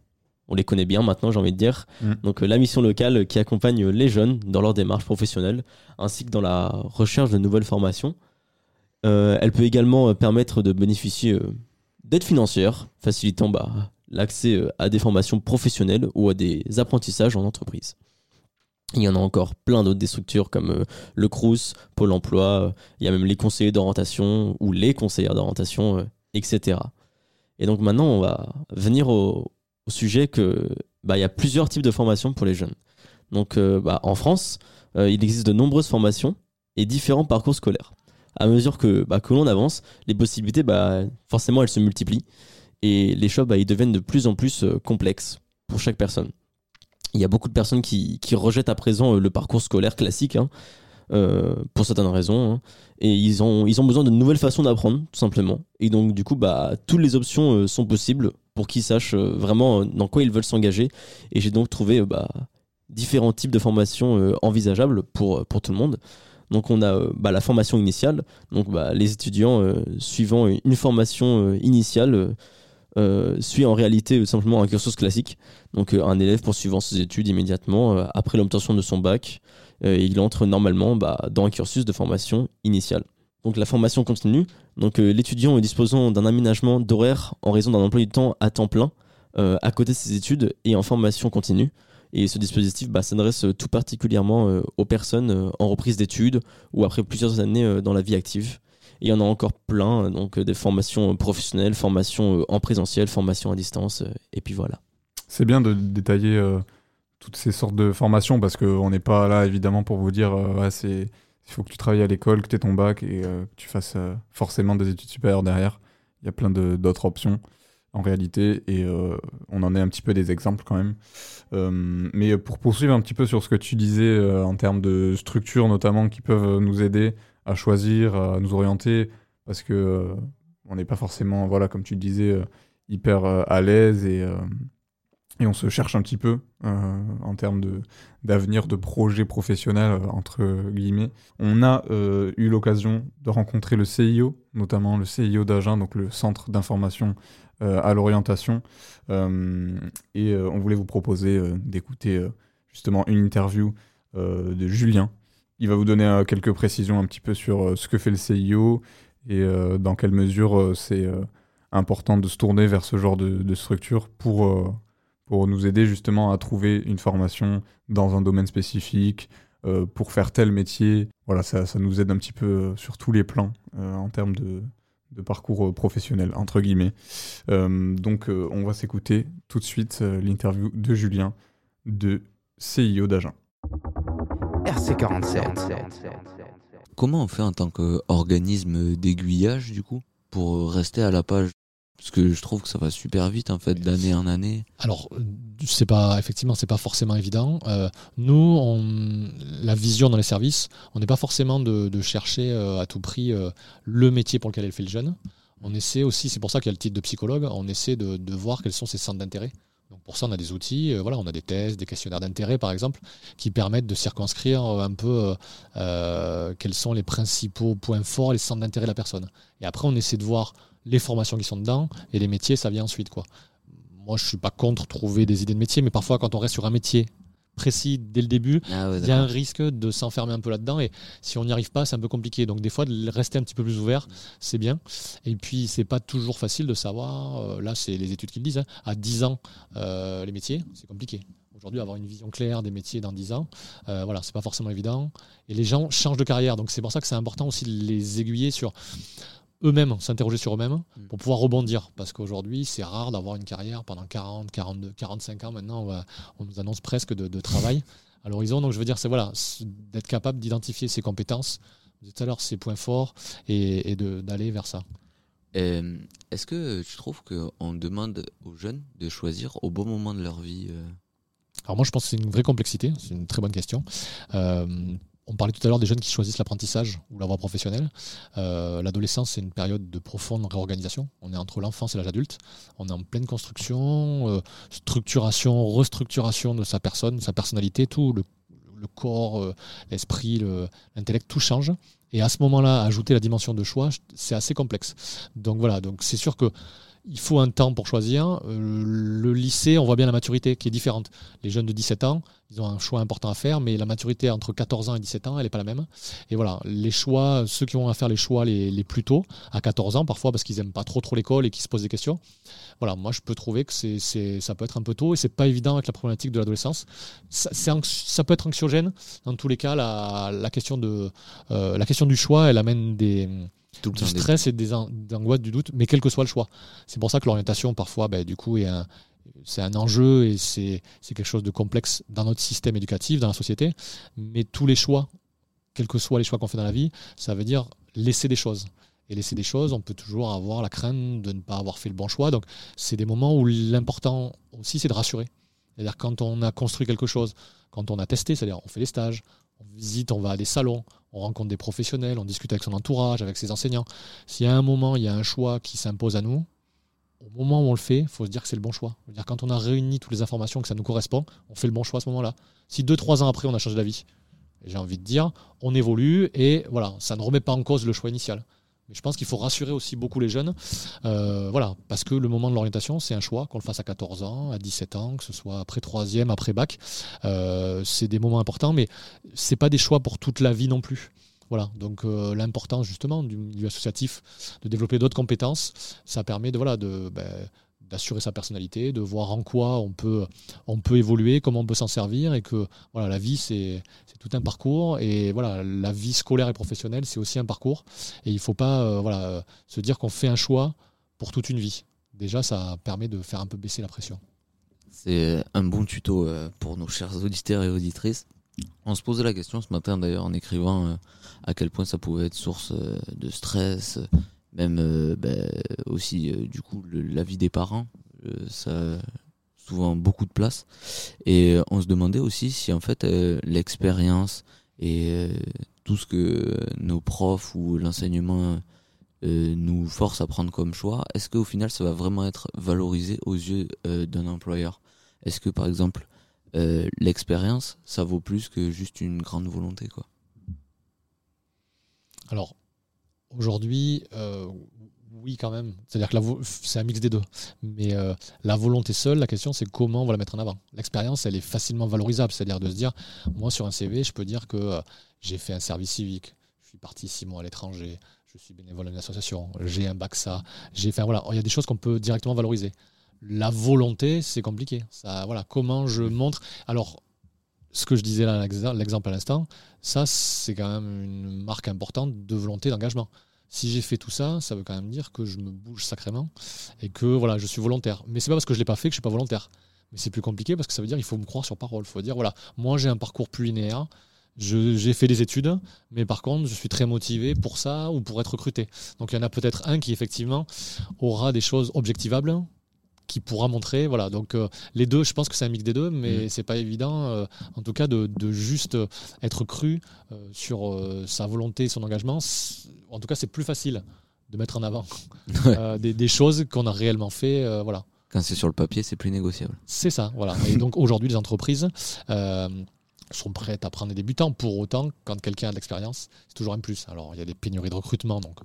[SPEAKER 2] on les connaît bien maintenant j'ai envie de dire.
[SPEAKER 1] Mm.
[SPEAKER 2] Donc la mission locale qui accompagne les jeunes dans leur démarche professionnelle ainsi que dans la recherche de nouvelles formations. Euh, elle peut également euh, permettre de bénéficier euh, d'aides financières facilitant bah, l'accès à des formations professionnelles ou à des apprentissages en entreprise. Il y en a encore plein d'autres des structures comme le CRUS, Pôle emploi, il y a même les conseillers d'orientation ou les conseillères d'orientation, etc. Et donc maintenant, on va venir au, sujet que bah, il y a plusieurs types de formations pour les jeunes. Donc bah, en France, il existe de nombreuses formations et différents parcours scolaires. À mesure que, bah, que l'on avance, les possibilités, bah, forcément, elles se multiplient et les choix, bah, ils deviennent de plus en plus euh, complexes pour chaque personne. Il y a beaucoup de personnes qui, qui rejettent à présent euh, le parcours scolaire classique, hein, euh, pour certaines raisons, hein, et ils ont, ils ont besoin de nouvelles façons d'apprendre, tout simplement. Et donc, du coup, bah, toutes les options sont possibles pour qu'ils sachent vraiment dans quoi ils veulent s'engager. Et j'ai donc trouvé bah, différents types de formations envisageables pour, pour tout le monde. Donc on a euh, bah, la formation initiale, donc bah, les étudiants euh, suivant une formation euh, initiale suit en réalité simplement un cursus classique. Donc un élève poursuivant ses études immédiatement après l'obtention de son bac, il entre normalement bah, dans un cursus de formation initiale. Donc la formation continue, donc l'étudiant est disposant d'un aménagement d'horaire en raison d'un emploi du temps à temps plein à côté de ses études et en formation continue. Et ce dispositif bah, s'adresse euh, tout particulièrement euh, aux personnes euh, en reprise d'études ou après plusieurs années dans la vie active. Il y en a encore plein, donc des formations professionnelles, formations en présentiel, formations à distance, et puis voilà.
[SPEAKER 1] C'est bien de détailler toutes ces sortes de formations parce qu'on n'est pas là évidemment pour vous dire c'est il faut que tu travailles à l'école, que tu aies ton bac et que tu fasses forcément des études supérieures derrière. Il y a plein d'autres options en réalité et euh, on en est un petit peu des exemples quand même. Euh, mais pour poursuivre un petit peu sur ce que tu disais euh, en termes de structures notamment qui peuvent nous aider à choisir, à nous orienter parce que on n'est pas forcément voilà comme tu le disais hyper à l'aise et et on se cherche un petit peu en termes d'avenir, de projet professionnel entre guillemets. On a eu l'occasion de rencontrer le CIO, notamment le CIO d'Agen, donc le Centre d'information à l'orientation, Euh, et euh, on voulait vous proposer euh, d'écouter euh, justement une interview euh, de Julien. Il va vous donner euh, quelques précisions un petit peu sur euh, ce que fait le CIO et euh, dans quelle mesure euh, c'est euh, important de se tourner vers ce genre de, structure pour, euh, pour nous aider justement à trouver une formation dans un domaine spécifique, euh, pour faire tel métier. Voilà, ça, ça nous aide un petit peu euh, sur tous les plans euh, en termes de, de parcours euh, professionnel, entre guillemets. Euh, donc euh, on va s'écouter tout de suite euh, l'interview de Julien de CIO d'Agen.
[SPEAKER 5] RC47.
[SPEAKER 9] Comment on fait en tant qu'organisme d'aiguillage, du coup, pour rester à la page Parce que je trouve que ça va super vite, en fait, d'année en année.
[SPEAKER 10] Alors, euh, c'est pas effectivement, c'est pas forcément évident. Euh, nous, on, la vision dans les services, on n'est pas forcément de, de chercher euh, à tout prix euh, le métier pour lequel elle fait le jeune. On essaie aussi, c'est pour ça qu'il y a le titre de psychologue. On essaie de, de voir quels sont ses centres d'intérêt. Donc pour ça, on a des outils. voilà, on a des tests, des questionnaires d'intérêt, par exemple, qui permettent de circonscrire un peu quels sont les principaux points forts, les centres d'intérêt de la personne. Et après, on essaie de voir les formations qui sont dedans et les métiers, ça vient ensuite, quoi moi je suis pas contre trouver des idées de métier, mais parfois quand on reste sur un métier précis dès le début,
[SPEAKER 9] Ah ouais,
[SPEAKER 10] il y a un risque de s'enfermer un peu là-dedans et si on n'y arrive pas, c'est un peu compliqué. Donc des fois de rester un petit peu plus ouvert, c'est bien. Et puis c'est pas toujours facile de savoir, euh, là c'est les études qui le disent, hein, à 10 ans euh, les métiers, c'est compliqué. Aujourd'hui, avoir une vision claire des métiers dans 10 ans, euh, voilà, c'est pas forcément évident. Et les gens changent de carrière, donc c'est pour ça que c'est important aussi de les aiguiller sur eux-mêmes, s'interroger sur eux-mêmes
[SPEAKER 9] Mm.
[SPEAKER 10] pour pouvoir rebondir. Parce qu'aujourd'hui, c'est rare d'avoir une carrière pendant 40, 42, 45 ans. Maintenant, on, va- on nous annonce presque de, de travail à l'horizon. Donc, je veux dire, c'est voilà, d'être capable d'identifier ses compétences, tout à l'heure, ses points forts et, d'aller vers ça.
[SPEAKER 9] Euh, Est-ce que tu trouves qu'on demande aux jeunes de choisir au bon moment de leur vie euh,
[SPEAKER 10] Alors moi, je pense que c'est une vraie complexité. C'est une très bonne question. Euh, on parlait tout à l'heure des jeunes qui choisissent l'apprentissage ou la voie professionnelle. Euh, L'adolescence, c'est une période de profonde réorganisation. On est entre l'enfance et l'âge adulte. On est en pleine construction, euh, structuration, restructuration de sa personne, sa personnalité, tout le, corps, euh, l'esprit, le- l'intellect, tout change. Et à ce moment-là, ajouter la dimension de choix, c'est assez complexe. Donc voilà, donc c'est sûr que il faut un temps pour choisir. Euh, le lycée, on voit bien la maturité qui est différente. Les jeunes de 17 ans, ils ont un choix important à faire, mais la maturité entre 14 ans et 17 ans, elle n'est pas la même. Et voilà, les choix, ceux qui vont à faire les choix les, les plus tôt, à 14 ans parfois, parce qu'ils n'aiment pas trop trop l'école et qu'ils se posent des questions. Voilà, moi je peux trouver que c'est, c'est- ça peut être un peu tôt et c'est pas évident avec la problématique de l'adolescence. Ça peut être anxiogène. Dans tous les cas, la, la, question, de, euh, la question du choix, elle amène des,
[SPEAKER 9] tout
[SPEAKER 10] du stress et des, an- des angoisses, du doute, mais quel que soit le choix. C'est pour ça que l'orientation, parfois, ben, du coup, est un, c'est un enjeu et c'est, c'est quelque chose de complexe dans notre système éducatif, dans la société. Mais tous les choix, quels que soient les choix qu'on fait dans la vie, ça veut dire laisser des choses. Et laisser des choses, on peut toujours avoir la crainte de ne pas avoir fait le bon choix. Donc, c'est des moments où l'important aussi, c'est de rassurer. C'est-à-dire quand on a construit quelque chose, quand on a testé, c'est-à-dire on fait des stages, on visite, on va à des salons, on rencontre des professionnels, on discute avec son entourage, avec ses enseignants. Y a un moment, il y a un choix qui s'impose à nous, au moment où on le fait, il faut se dire que c'est le bon choix. Quand on a réuni toutes les informations, que ça nous correspond, on fait le bon choix à ce moment-là. Si deux, trois ans après, on a changé d'avis, j'ai envie de dire, on évolue et voilà, ça ne remet pas en cause le choix initial. Je pense qu'il faut rassurer aussi beaucoup les jeunes, euh, voilà, parce que le moment de l'orientation, c'est un choix, qu'on le fasse à 14 ans, à 17 ans, que ce soit après troisième, après bac. Euh, c'est des moments importants, mais c'est pas des choix pour toute la vie non plus. Voilà, donc euh, l'importance justement du associatif, de développer d'autres compétences, ça permet de voilà de ben, d'assurer sa personnalité, de voir en quoi on peut on peut évoluer, comment on peut s'en servir, et que voilà la vie c'est tout un parcours et voilà la vie scolaire et professionnelle c'est aussi un parcours et il faut pas euh, voilà se dire qu'on fait un choix pour toute une vie. Déjà ça permet de faire un peu baisser la pression.
[SPEAKER 9] C'est un bon tuto euh, pour nos chers auditeurs et auditrices. On se posait la question ce matin d'ailleurs en écrivant euh, à quel point ça pouvait être source de stress, même euh, ben, aussi euh, du coup le- la vie des parents, euh, ça souvent beaucoup de place. Et on se demandait aussi si en fait l'expérience et tout ce que nos profs ou l'enseignement nous force à prendre comme choix, est-ce qu'au final ça va vraiment être valorisé aux yeux d'un employeur? Est-ce que par exemple l'expérience ça vaut plus que juste une grande volonté quoi?
[SPEAKER 10] Alors, aujourd'hui, euh, oui, quand même. C'est-à-dire que c'est un mix des deux. Mais euh, la volonté seule, la question, c'est comment on va la mettre en avant. L'expérience, elle est facilement valorisable. C'est-à-dire de se dire, moi, sur un CV, je peux dire que euh, j'ai fait un service civique, je suis parti six mois à l'étranger, je suis bénévole d'une association, j'ai un bac ça, j'ai fait. Voilà, il y a des choses qu'on peut directement valoriser. La volonté, c'est compliqué. Ça, voilà, comment je montre. Alors, ce que je disais là, l'exem- l'exemple à l'instant, ça, c'est quand même une marque importante de volonté d'engagement. Si j'ai fait tout ça, ça veut quand même dire que je me bouge sacrément et que voilà, je suis volontaire. Mais c'est pas parce que je l'ai pas fait que je suis pas volontaire. Mais c'est plus compliqué parce que ça veut dire qu'il faut me croire sur parole. Il faut dire voilà, moi j'ai un parcours plus linéaire. J'ai fait des études, mais par contre, je suis très motivé pour ça ou pour être recruté. Donc, il y en a peut-être un qui, effectivement, aura des choses objectivables qui pourra montrer. Voilà. Donc, euh, les deux, je pense que c'est un mix des deux, mais c'est pas évident, euh, en tout cas, de, de juste euh, être cru sur sa volonté et son engagement. En tout cas, c'est plus facile de mettre en avant des, des choses qu'on a réellement fait. voilà.
[SPEAKER 9] Quand c'est sur le papier, c'est plus négociable.
[SPEAKER 10] C'est ça, voilà. Et donc aujourd'hui, les entreprises sont prêtes à prendre des débutants. Pour autant, quand quelqu'un a de l'expérience, c'est toujours un plus. Alors, il y a des pénuries de recrutement, donc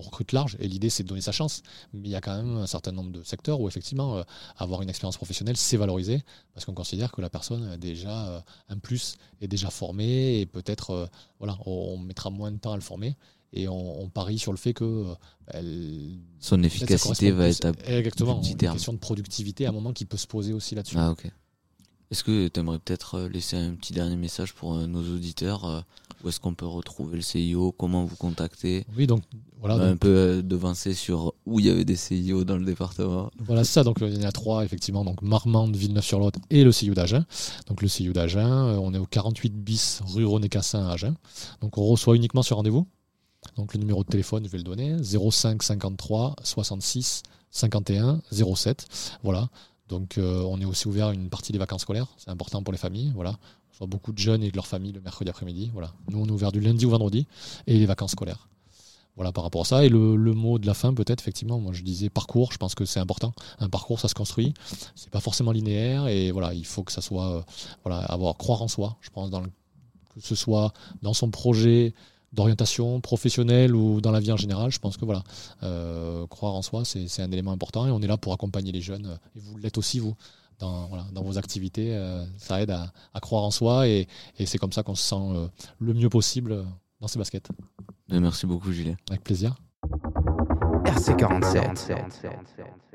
[SPEAKER 10] on recrute large, et l'idée, c'est de donner sa chance. Mais il y a quand même un certain nombre de secteurs où, effectivement, euh, avoir une expérience professionnelle, c'est valorisé, parce qu'on considère que la personne a déjà euh, un plus, est déjà formée, et peut-être, euh, voilà, on, on mettra moins de temps à le former. Et on, on parie sur le fait que elle-
[SPEAKER 9] Son efficacité va être à
[SPEAKER 10] exactement une question de productivité à un moment qui peut se poser aussi là-dessus.
[SPEAKER 9] Ah. Est-ce que tu aimerais peut-être euh, laisser un petit dernier message pour euh, nos auditeurs euh, Où est-ce qu'on peut retrouver le CIO Comment vous contacter?
[SPEAKER 10] Oui, donc voilà. Donc-
[SPEAKER 9] un peu devancer sur où il y avait des CIO dans le département.
[SPEAKER 10] Voilà, ça. Donc, il y en a trois, effectivement. Donc, Marmande, Villeneuve-sur-Lot et le CIO d'Agen. Donc, le CIO d'Agen, on est au 48 bis rue René-Cassin à Agen. Donc, on reçoit uniquement sur rendez-vous. Donc, le numéro de téléphone, je vais le donner 05 53 66 51 07. Voilà. Donc, euh, on est aussi ouvert à une partie des vacances scolaires. C'est important pour les familles. Voilà. On beaucoup de jeunes et de leurs familles le mercredi après-midi. Voilà. Nous, on est ouvert du lundi au vendredi et les vacances scolaires. Voilà par rapport à ça. Et le, mot de la fin, peut-être, effectivement, moi je disais parcours, je pense que c'est important. Un parcours, ça se construit. C'est pas forcément linéaire et voilà, il faut que ça soit, euh, voilà, avoir croire en soi, je pense, que ce soit dans son projet d'orientation professionnelle ou dans la vie en général. Je pense que voilà, euh, croire en soi, c'est c'est un élément important et on est là pour accompagner les jeunes. euh, Et vous l'êtes aussi, vous. Dans, voilà, dans vos activités, euh, ça aide à, à croire en soi et, et c'est comme ça qu'on se sent euh, le mieux possible dans ses baskets.
[SPEAKER 9] Merci beaucoup Julien.
[SPEAKER 10] Avec plaisir.
[SPEAKER 5] RC47.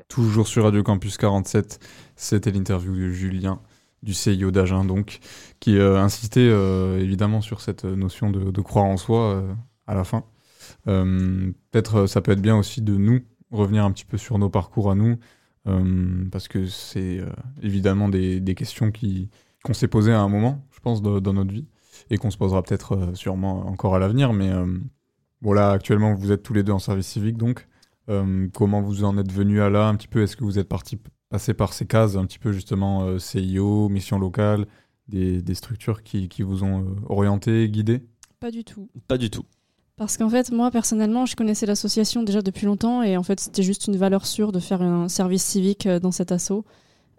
[SPEAKER 1] Toujours sur Radio Campus 47, c'était l'interview de Julien du CIO d'Agen, donc, qui euh, insistait euh, évidemment sur cette notion de, croire en soi euh, à la fin. Euh, Peut-être ça peut être bien aussi de nous revenir un petit peu sur nos parcours à nous, euh, parce que c'est évidemment des, questions qui qu'on s'est posées à un moment, je pense, dans notre vie, et qu'on se posera peut-être sûrement encore à l'avenir, mais euh, voilà, actuellement vous êtes tous les deux en service civique, donc comment vous en êtes venu à là un petit peu? Est-ce que vous êtes parti passer par ces cases un petit peu justement euh, CIO, mission locale, des, des structures qui, qui vous ont euh, orienté, guidé
[SPEAKER 3] Pas du tout.
[SPEAKER 2] Pas du tout.
[SPEAKER 3] Parce qu'en fait, moi, personnellement, je connaissais l'association déjà depuis longtemps et en fait, c'était juste une valeur sûre de faire un service civique euh, dans cet assaut.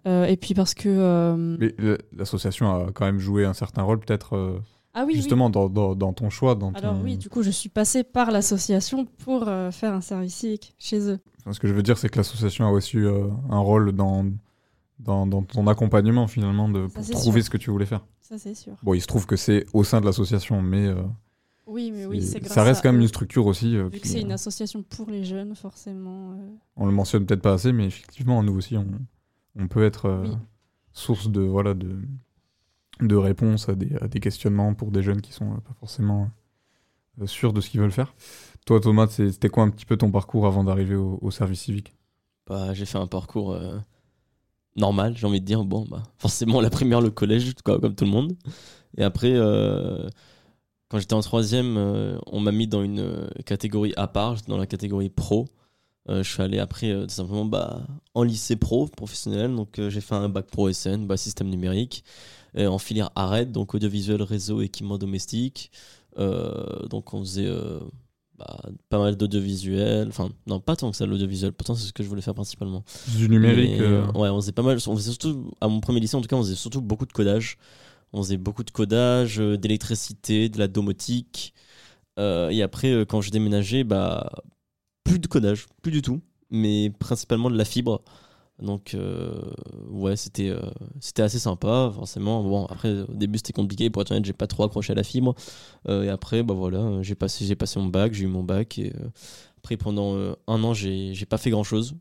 [SPEAKER 3] Euh, et puis parce que... euh,
[SPEAKER 1] Mais l'association a quand même joué un certain rôle peut-être euh,
[SPEAKER 3] Ah oui, oui.
[SPEAKER 1] justement Dans, dans, dans ton choix. Dans
[SPEAKER 3] Alors
[SPEAKER 1] ton-
[SPEAKER 3] oui, du coup, je suis passée par l'association pour euh, faire un service civique chez eux.
[SPEAKER 1] Ce que je veux dire, c'est que l'association a aussi euh, un rôle dans, dans, dans ton accompagnement finalement de, pour
[SPEAKER 3] c'est
[SPEAKER 1] trouver
[SPEAKER 3] sûr.
[SPEAKER 1] ce que tu voulais faire.
[SPEAKER 3] Ça, c'est sûr.
[SPEAKER 1] Bon, il se trouve que c'est au sein de l'association, mais, euh,
[SPEAKER 3] Oui, mais oui,
[SPEAKER 1] c'est-
[SPEAKER 3] c'est grâce
[SPEAKER 1] ça reste
[SPEAKER 3] à
[SPEAKER 1] quand même une structure aussi. euh,
[SPEAKER 3] Vu que c'est une association pour les jeunes, forcément. euh,
[SPEAKER 1] on le mentionne peut-être pas assez, mais effectivement, nous aussi, on, on peut être
[SPEAKER 3] Oui.
[SPEAKER 1] source de, voilà, de, de réponses à des, à des questionnements pour des jeunes qui sont pas forcément sûrs de ce qu'ils veulent faire. Toi, Thomas, c'était quoi un petit peu ton parcours avant d'arriver au, service civique?
[SPEAKER 2] Bah, j'ai fait un parcours euh, normal, j'ai envie de dire. Bon, bah, forcément, la primaire, le collège, quoi, comme tout le monde. Et après, euh, quand j'étais en troisième, euh, on m'a mis dans une catégorie à part, dans la catégorie pro. Je suis allé après tout simplement bah, en lycée pro, professionnel. Donc, j'ai fait un bac pro SN, bah, système numérique, et en filière ARED, donc audiovisuel, réseau, équipement domestique. Donc, on faisait bah, pas mal d'audiovisuel. Enfin, non, pas tant que ça, l'audiovisuel. Pourtant, c'est ce que je voulais faire principalement.
[SPEAKER 1] Du numérique
[SPEAKER 2] Mais,
[SPEAKER 1] euh,
[SPEAKER 2] Ouais, on faisait pas mal. On faisait surtout, à mon premier lycée, en tout cas, on faisait surtout beaucoup de codage. On faisait beaucoup de codage, euh, d'électricité, de la domotique. Euh, et après, quand je déménageais, bah, plus de codage, plus du tout, mais principalement de la fibre. Donc euh, ouais, c'était euh, c'était assez sympa, forcément. Bon, après au début c'était compliqué pour être honnête, j'ai pas trop accroché à la fibre. Euh, et après bah voilà, j'ai passé passé mon bac, j'ai eu mon bac et euh, après pendant un an j'ai j'ai pas fait grand chose.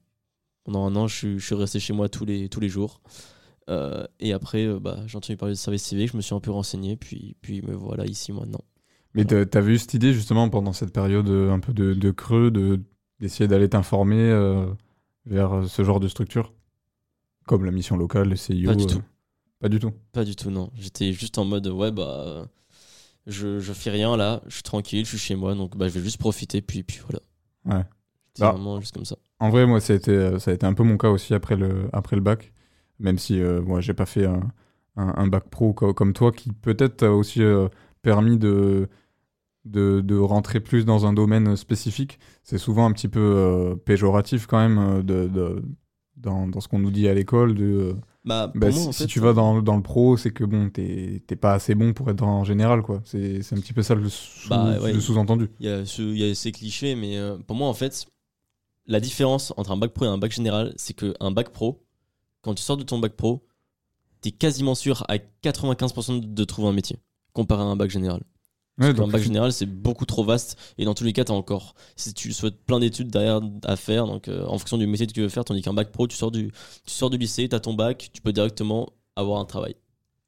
[SPEAKER 2] Pendant un an, je, je suis resté chez moi tous les tous les jours. Et après, bah, j'ai entendu parler de service civique, je me suis un peu renseigné, puis, puis me voilà ici maintenant.
[SPEAKER 1] Mais t'avais eu cette idée justement pendant cette période un peu de, de creux, de d'essayer d'aller t'informer vers euh, ce genre de structure Comme la mission locale, le CIO
[SPEAKER 2] Pas du
[SPEAKER 1] euh,
[SPEAKER 2] tout.
[SPEAKER 1] Pas du tout.
[SPEAKER 2] Pas du tout, non. J'étais juste en mode, ouais, bah, je, je fais rien là, je suis tranquille, je suis chez moi, donc bah, je vais juste profiter, puis, puis voilà.
[SPEAKER 1] Ouais. Bah,
[SPEAKER 2] vraiment juste comme ça.
[SPEAKER 1] En vrai, moi, ça a été, euh, ça a été un peu mon cas aussi après le, après le bac. Même si euh, moi, j'ai pas fait un, un- un bac pro co- comme toi, qui peut-être aussi euh, permis de, de, de rentrer plus dans un domaine spécifique. C'est souvent un petit peu euh, péjoratif quand même euh, de, de- dans, dans ce qu'on nous dit à l'école. De, euh,
[SPEAKER 2] Bah,
[SPEAKER 1] bah, si,
[SPEAKER 2] en
[SPEAKER 1] si
[SPEAKER 2] fait,
[SPEAKER 1] tu vas dans, dans le pro, c'est que bon, t'es t'es pas assez bon pour être en général, quoi. C'est c'est un petit peu ça le sous-
[SPEAKER 2] Bah, ouais.
[SPEAKER 1] le sous-entendu.
[SPEAKER 2] Il y, a y ces clichés, mais euh, pour moi, en fait, la différence entre un bac pro et un bac général, c'est qu'un bac pro, quand tu sors de ton bac pro, t'es quasiment sûr à 95% de trouver un métier, comparé à un bac général.
[SPEAKER 1] Ouais,
[SPEAKER 2] Parce bac général, c'est beaucoup trop vaste, et dans tous les cas, t'as encore, si tu souhaites plein d'études derrière à faire, donc euh, en fonction du métier que tu veux faire, tandis qu'un bac pro, tu sors du, tu sors du lycée, t'as ton bac, tu peux directement avoir un travail.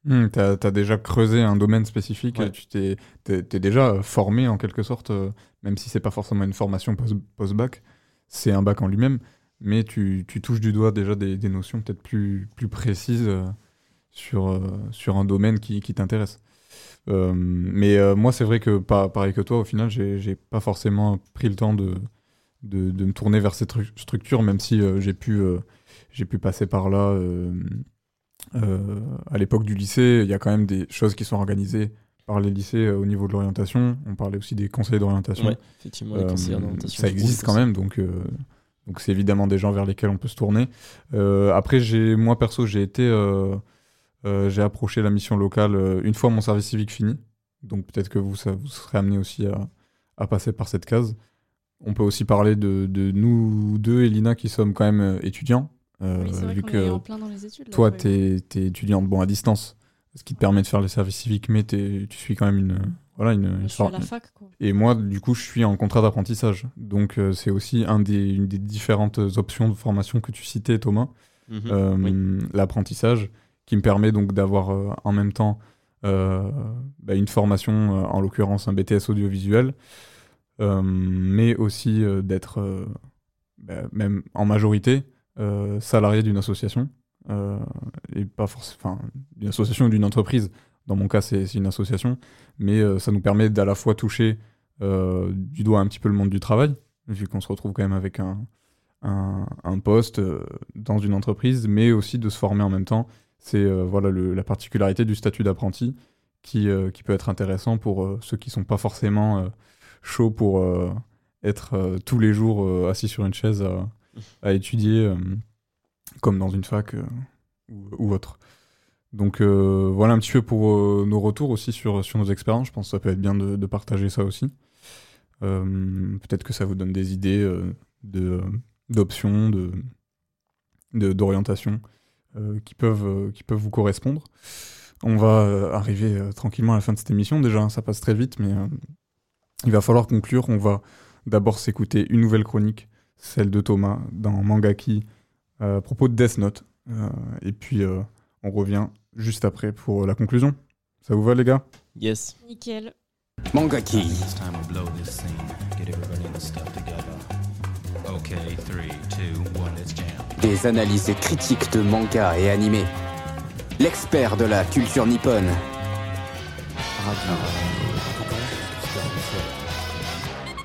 [SPEAKER 1] Hmm, t'as as déjà creusé un domaine spécifique,
[SPEAKER 2] Ouais.
[SPEAKER 1] tu t'es t'es déjà formé en quelque sorte, euh, même si c'est pas forcément une formation post- post-bac, c'est un bac en lui-même, mais tu, tu touches du doigt déjà des, des notions peut-être plus, plus précises euh, sur, sur un domaine qui, qui t'intéresse. Euh, mais euh, moi, c'est vrai que pas, pareil que toi, au final, j'ai pas forcément pris le temps de, de, de me tourner vers cette stru- structure, même si euh, j'ai pu, j'ai pu passer par là. à l'époque du lycée, il y a quand même des choses qui sont organisées par les lycées au niveau de l'orientation. On parlait aussi des conseils d'orientation.
[SPEAKER 2] Ouais, effectivement, les conseillers d'orientation.
[SPEAKER 1] Ça existe quand même, donc donc c'est évidemment des gens vers lesquels on peut se tourner. Après, j'ai moi perso, j'ai été, j'ai approché la mission locale euh, une fois mon service civique fini. Donc peut-être que vous, ça, vous serez amené aussi à, à passer par cette case. On peut aussi parler de, de nous deux, Elina, qui sommes quand même euh, étudiants. euh,
[SPEAKER 3] Oui, c'est vrai
[SPEAKER 1] vu
[SPEAKER 3] qu'on
[SPEAKER 1] que
[SPEAKER 3] est en plein dans les études. là,
[SPEAKER 1] toi,
[SPEAKER 3] ouais.
[SPEAKER 1] t'es es étudiante bon, à distance, ce qui te permet de faire le service civique, mais tu suis quand même une, voilà, une, une
[SPEAKER 3] Je suis à
[SPEAKER 1] sorte-
[SPEAKER 3] la fac, quoi.
[SPEAKER 1] Et moi, du coup, je suis en contrat d'apprentissage. Donc, euh, c'est aussi un des, une des différentes options de formation que tu citais, Thomas.
[SPEAKER 2] Mhm,
[SPEAKER 1] Euh,
[SPEAKER 2] oui.
[SPEAKER 1] L'apprentissage, qui me permet donc d'avoir euh, en même temps euh, bah, une formation, euh, en l'occurrence un BTS audiovisuel, mais aussi d'être, bah, même en majorité, salarié d'une association, et pas forcément, d'une association ou d'une entreprise. Dans mon cas, c'est une association, mais ça nous permet d'à la fois toucher du doigt un petit peu le monde du travail, vu qu'on se retrouve quand même avec un, poste dans une entreprise, mais aussi de se former en même temps. C'est euh, voilà la particularité du statut d'apprenti qui, euh, qui peut être intéressant pour euh, ceux qui sont pas forcément chauds pour être tous les jours assis sur une chaise à, étudier comme dans une fac ou, autre. Donc voilà un petit peu pour nos retours aussi sur, sur nos expériences. Je pense que ça peut être bien de, partager ça aussi. Peut-être que ça vous donne des idées d'options, de d'orientation qui peuvent euh, qui peuvent vous correspondre. On va euh, arriver euh, tranquillement à la fin de cette émission. Déjà, hein, ça passe très vite, mais euh, il va falloir conclure. On va d'abord s'écouter une nouvelle chronique, celle de Thomas dans Mangaki euh, à propos de Death Note. Euh, et puis euh, on revient juste après pour la conclusion. Ça vous va les gars?
[SPEAKER 2] Yes.
[SPEAKER 3] Nickel.
[SPEAKER 11] Mangaki. Des analyses critiques de manga et animés. L'expert de la culture nippone.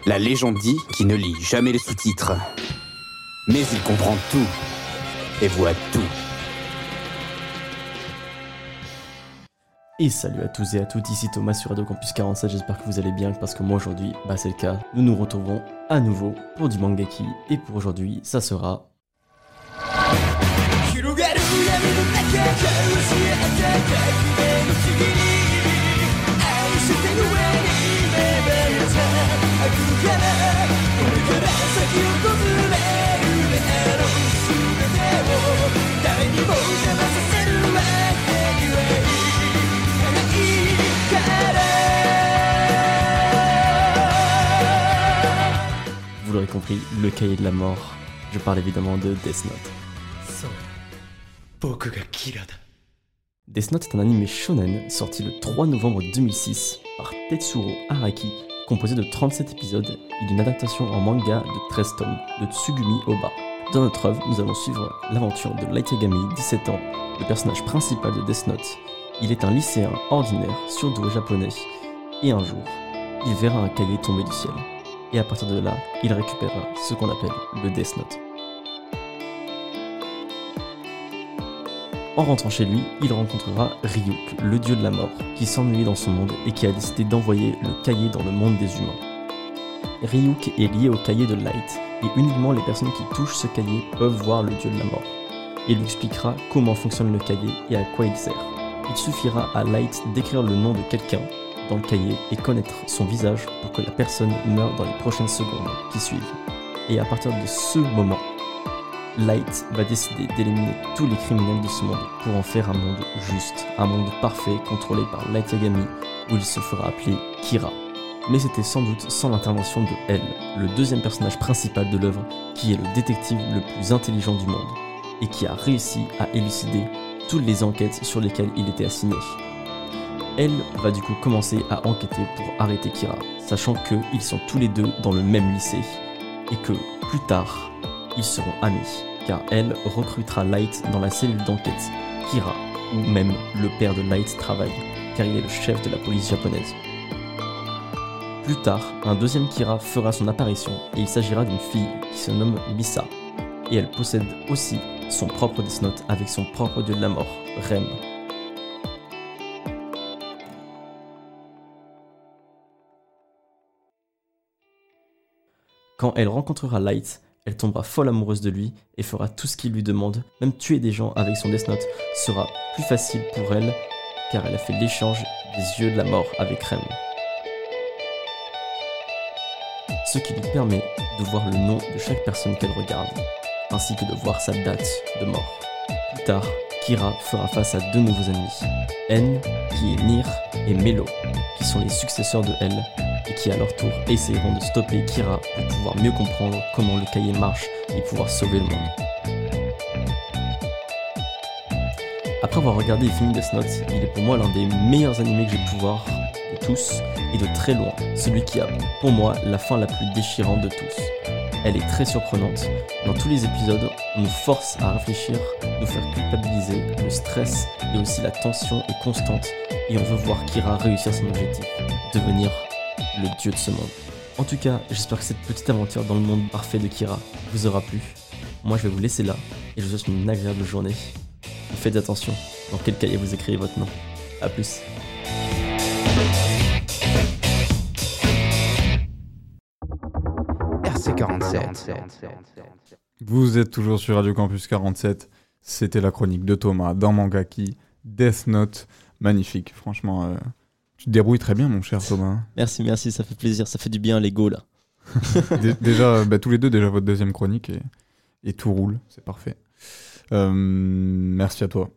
[SPEAKER 11] La légende dit qu'il ne lit jamais les sous-titres. Mais il comprend tout. Et voit tout.
[SPEAKER 2] Et salut à tous et à toutes, ici Thomas sur Radio Campus 47, j'espère que vous allez bien parce que moi aujourd'hui, bah c'est le cas, nous nous retrouvons à nouveau pour du Mangaki et pour aujourd'hui, ça sera... l'aurez compris, le cahier de la mort. Je parle évidemment de Death Note. Death Note est un anime shonen sorti le 3 novembre 2006 par Tetsuro Araki, composé de 37 épisodes et d'une adaptation en manga de 13 tomes de Tsugumi Oba. Dans notre œuvre, nous allons suivre l'aventure de Light Yagami, 17 ans, le personnage principal de Death Note. Il est un lycéen ordinaire, surdoué japonais, et un jour, il verra un cahier tomber du ciel. Et à partir de là, il récupérera ce qu'on appelle le Death Note. En rentrant chez lui, il rencontrera Ryuk, le dieu de la mort, qui s'ennuyait dans son monde et qui a décidé d'envoyer le cahier dans le monde des humains. Ryuk est lié au cahier de Light, et uniquement les personnes qui touchent ce cahier peuvent voir le dieu de la mort. Il lui expliquera comment fonctionne le cahier et à quoi il sert. Il suffira à Light d'écrire le nom de quelqu'un dans le cahier et connaître son visage pour que la personne meure dans les prochaines secondes qui suivent. Et à partir de ce moment, Light va décider d'éliminer tous les criminels de ce monde pour en faire un monde juste, un monde parfait contrôlé par Light Yagami où il se fera appeler Kira. Mais c'était sans doute sans l'intervention de elle, le deuxième personnage principal de l'œuvre, qui est le détective le plus intelligent du monde et qui a réussi à élucider toutes les enquêtes sur lesquelles il était assigné. Elle va du coup commencer à enquêter pour arrêter Kira, sachant qu'ils sont tous les deux dans le même lycée et que plus tard, ils seront amis, car elle recrutera Light dans la cellule d'enquête Kira, où même le père de Light travaille, car il est le chef de la police japonaise. Plus tard, un deuxième Kira fera son apparition et il s'agira d'une fille qui se nomme Misa, et elle possède aussi son propre Death Note avec son propre dieu de la mort, Rem. Quand elle rencontrera Light, elle tombera folle amoureuse de lui et fera tout ce qu'il lui demande. Même tuer des gens avec son Death Note sera plus facile pour elle car elle a fait l'échange des yeux de la mort avec Rem. Ce qui lui permet de voir le nom de chaque personne qu'elle regarde, ainsi que de voir sa date de mort. Plus tard, Kira fera face à deux nouveaux ennemis, N, qui est Nir, et Melo, qui sont les successeurs de elle, et qui à leur tour essayeront de stopper Kira pour pouvoir mieux comprendre comment le cahier marche et pouvoir sauver le monde. Après avoir regardé et fini Death Note, il est pour moi l'un des meilleurs animés que j'ai pu voir de tous, et de très loin, celui qui a pour moi la fin la plus déchirante de tous. Elle est très surprenante. Dans tous les épisodes, on nous force à réfléchir, nous faire culpabiliser, le stress et aussi la tension est constante et on veut voir Kira réussir son objectif, devenir le dieu de ce monde. En tout cas, j'espère que cette petite aventure dans le monde parfait de Kira vous aura plu. Moi, je vais vous laisser là et je vous souhaite une agréable journée. Et faites attention dans quel cahier vous écrivez votre nom. A plus.
[SPEAKER 5] RC47.
[SPEAKER 1] Vous êtes toujours sur Radio Campus 47. C'était la chronique de Thomas dans Mangaki. Death Note. Magnifique. Franchement, euh, tu te débrouilles très bien, mon cher Thomas.
[SPEAKER 2] Merci, merci, ça fait plaisir, ça fait du bien l'ego là.
[SPEAKER 1] Dé- déjà, bah, tous les deux, déjà votre deuxième chronique et, et tout roule. C'est parfait. Euh, merci à toi.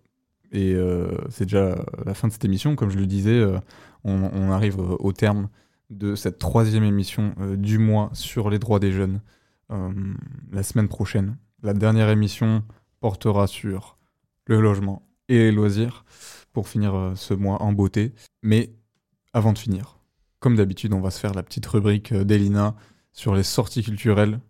[SPEAKER 1] Et euh, c'est déjà la fin de cette émission. Comme je le disais, euh, on, on arrive euh, au terme de cette troisième émission euh, du mois sur les droits des jeunes. Euh, la semaine prochaine, la dernière émission portera sur le logement et les loisirs pour finir euh, ce mois en beauté. Mais avant de finir, comme d'habitude, on va se faire la petite rubrique euh, d'Elina sur les sorties culturelles.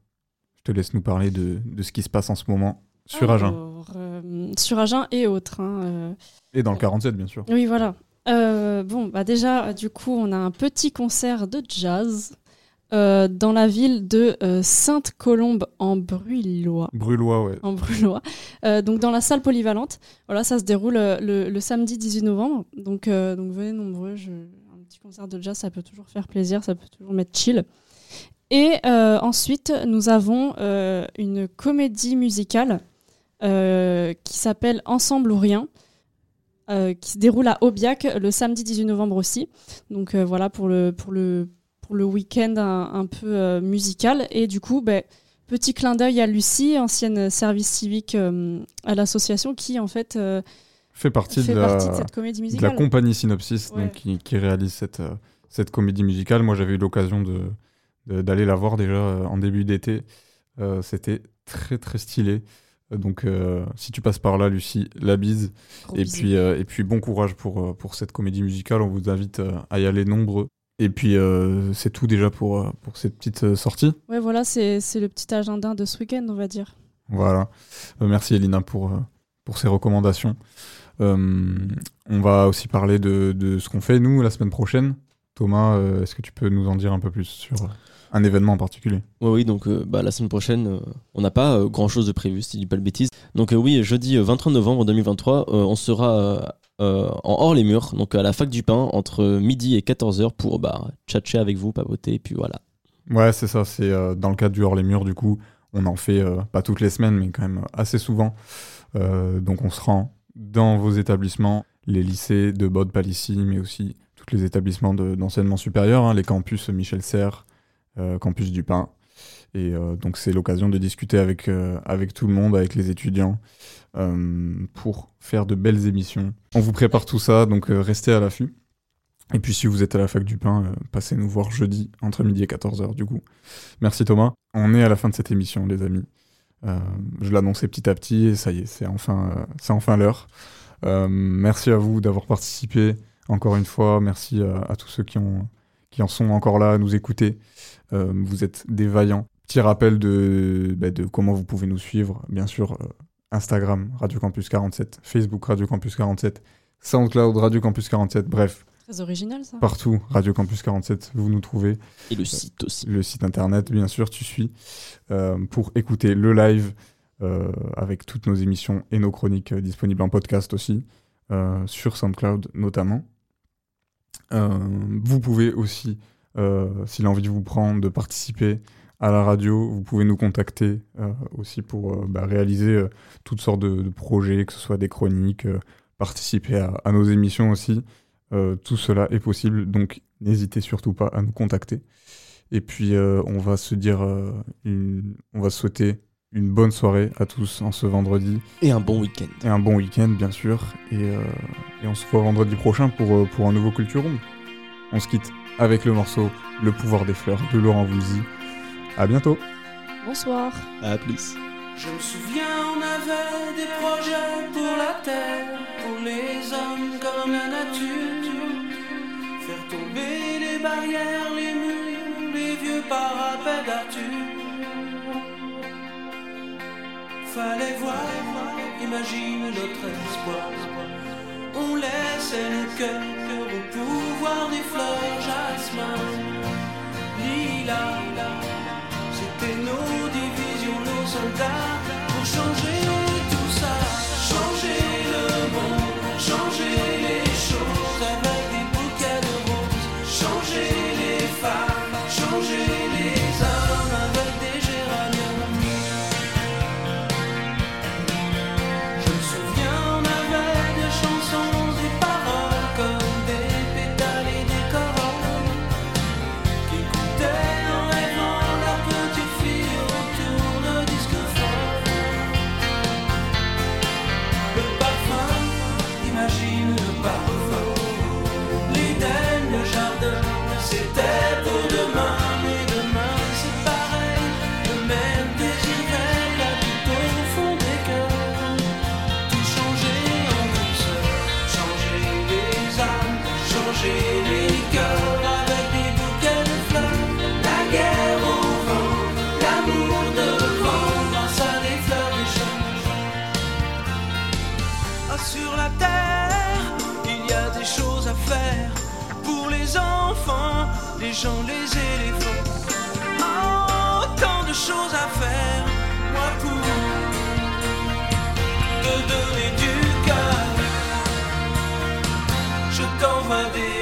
[SPEAKER 1] Je te laisse nous parler de, de ce qui se passe en ce moment sur Agen.
[SPEAKER 6] Alors, euh, sur Agen et autres. hein, euh.
[SPEAKER 1] Et dans le 47, bien sûr.
[SPEAKER 6] Oui, voilà. Euh, bon, bah déjà, du coup, on a un petit concert de jazz dans la ville de Sainte-Colombe en Bruillois.
[SPEAKER 1] Brulois, ouais.
[SPEAKER 6] En Brulois. Euh, donc dans la salle polyvalente. Voilà, ça se déroule le, le samedi 18 novembre. Donc, donc venez nombreux. Je- ça peut toujours faire plaisir, ça peut toujours mettre chill. Et euh, ensuite, nous avons euh, une comédie musicale euh, qui s'appelle Ensemble ou rien, qui se déroule à Aubiac le samedi 18 novembre aussi. Donc voilà pour le, pour le, pour le week-end un, peu musical. Et du coup, ben, petit clin d'œil à Lucie, ancienne service civique à l'association, qui en fait
[SPEAKER 1] Fait partie,
[SPEAKER 6] fait
[SPEAKER 1] de, la,
[SPEAKER 6] partie de cette comédie
[SPEAKER 1] de la compagnie Synopsis
[SPEAKER 6] Ouais.
[SPEAKER 1] donc, qui, qui réalise cette, euh, cette comédie musicale. Moi, j'avais eu l'occasion de, d'aller la voir déjà euh, en début d'été. Euh, C'était très très stylé. Donc euh, si tu passes par là, Lucie, la bise.
[SPEAKER 3] Gros
[SPEAKER 1] Et
[SPEAKER 3] bisous.
[SPEAKER 1] puis, euh, et puis bon courage pour, pour cette comédie musicale. On vous invite à y aller nombreux. Et puis c'est tout déjà pour, pour cette petite sortie.
[SPEAKER 3] Ouais, voilà, c'est le petit agenda de ce week-end, on va dire.
[SPEAKER 1] Voilà. Merci Elina pour, pour ces recommandations. Euh, on va aussi parler de, de ce qu'on fait nous la semaine prochaine. Thomas, euh, est-ce que tu peux nous en dire un peu plus sur un événement en particulier?
[SPEAKER 2] Oui, oui, donc euh, bah, la semaine prochaine, euh, on n'a pas grand chose de prévu, si je dis pas de bêtises. Donc, oui, jeudi euh, 23 novembre 2023, euh, on sera en hors les murs, donc à la fac du pain, entre midi et 14h pour bah, tchatcher avec vous, papoter, et puis voilà.
[SPEAKER 1] Ouais, c'est ça. C'est dans le cadre du hors les murs. Du coup, on en fait pas toutes les semaines, mais quand même assez souvent. Donc, on se rend dans vos établissements, les lycées de Bode Palissy, mais aussi tous les établissements de- d'enseignement supérieur, hein, les campus Michel Serres, euh, campus du Pain. Et euh, donc, c'est l'occasion de discuter avec, euh, avec tout le monde, avec les étudiants, euh, pour faire de belles émissions. On vous prépare tout ça, donc restez à l'affût. Et puis si vous êtes à la fac du euh, passez nous voir jeudi entre midi et 14h du coup. Merci Thomas. On est à la fin de cette émission les amis. Euh, je l'annonçais petit à petit et ça y est, c'est enfin, euh, c'est enfin l'heure. Euh, merci à vous d'avoir participé encore une fois. Merci à, tous ceux qui, ont, qui en sont encore là à nous écouter. Vous êtes des vaillants. Petit rappel de, bah, de comment vous pouvez nous suivre. Bien sûr, Instagram Radio Campus 47, Facebook Radio Campus 47, SoundCloud Radio Campus 47, bref,
[SPEAKER 3] Très original, ça.
[SPEAKER 1] Partout, Radio Campus 47, vous nous trouvez.
[SPEAKER 2] Et le site aussi.
[SPEAKER 1] Le site internet, bien sûr, tu suis, euh, pour écouter le live euh, avec toutes nos émissions et nos chroniques euh, disponibles en podcast aussi, euh, sur SoundCloud notamment. Euh, vous pouvez aussi, euh, si l'envie vous prend, de participer à la radio, vous pouvez nous contacter euh, aussi pour euh, bah, réaliser euh, toutes sortes de, de projets, que ce soit des chroniques, euh, participer à, à nos émissions aussi. Euh, tout cela est possible, donc n'hésitez surtout pas à nous contacter. Et puis euh, on va se dire, euh, une- on va souhaiter une bonne soirée à tous en ce vendredi.
[SPEAKER 2] Et un bon week-end.
[SPEAKER 1] Et un bon week-end bien sûr. Et, euh, et on se voit vendredi prochain pour, euh, pour un nouveau Culture Room. On se quitte avec le morceau Le pouvoir des fleurs de Laurent Voulzy. À bientôt.
[SPEAKER 3] Bonsoir.
[SPEAKER 2] À plus.
[SPEAKER 8] Je me souviens, on avait des projets pour la terre, pour les hommes comme la nature. Les barrières, les murs, les vieux parapets d'Arthur. Fallait voir, imagine notre espoir. On laissait nos cœurs au pouvoir des fleurs jasmin. Lila, c'était nos divisions, nos soldats les cœurs avec des bouquets de fleurs. La guerre au vent, l'amour devant, grâce à des fleurs échangent. Ah, sur la terre, il y a des choses à faire pour les enfants, les gens, les éléphants. Oh, tant de choses à faire, moi pour que donner. over the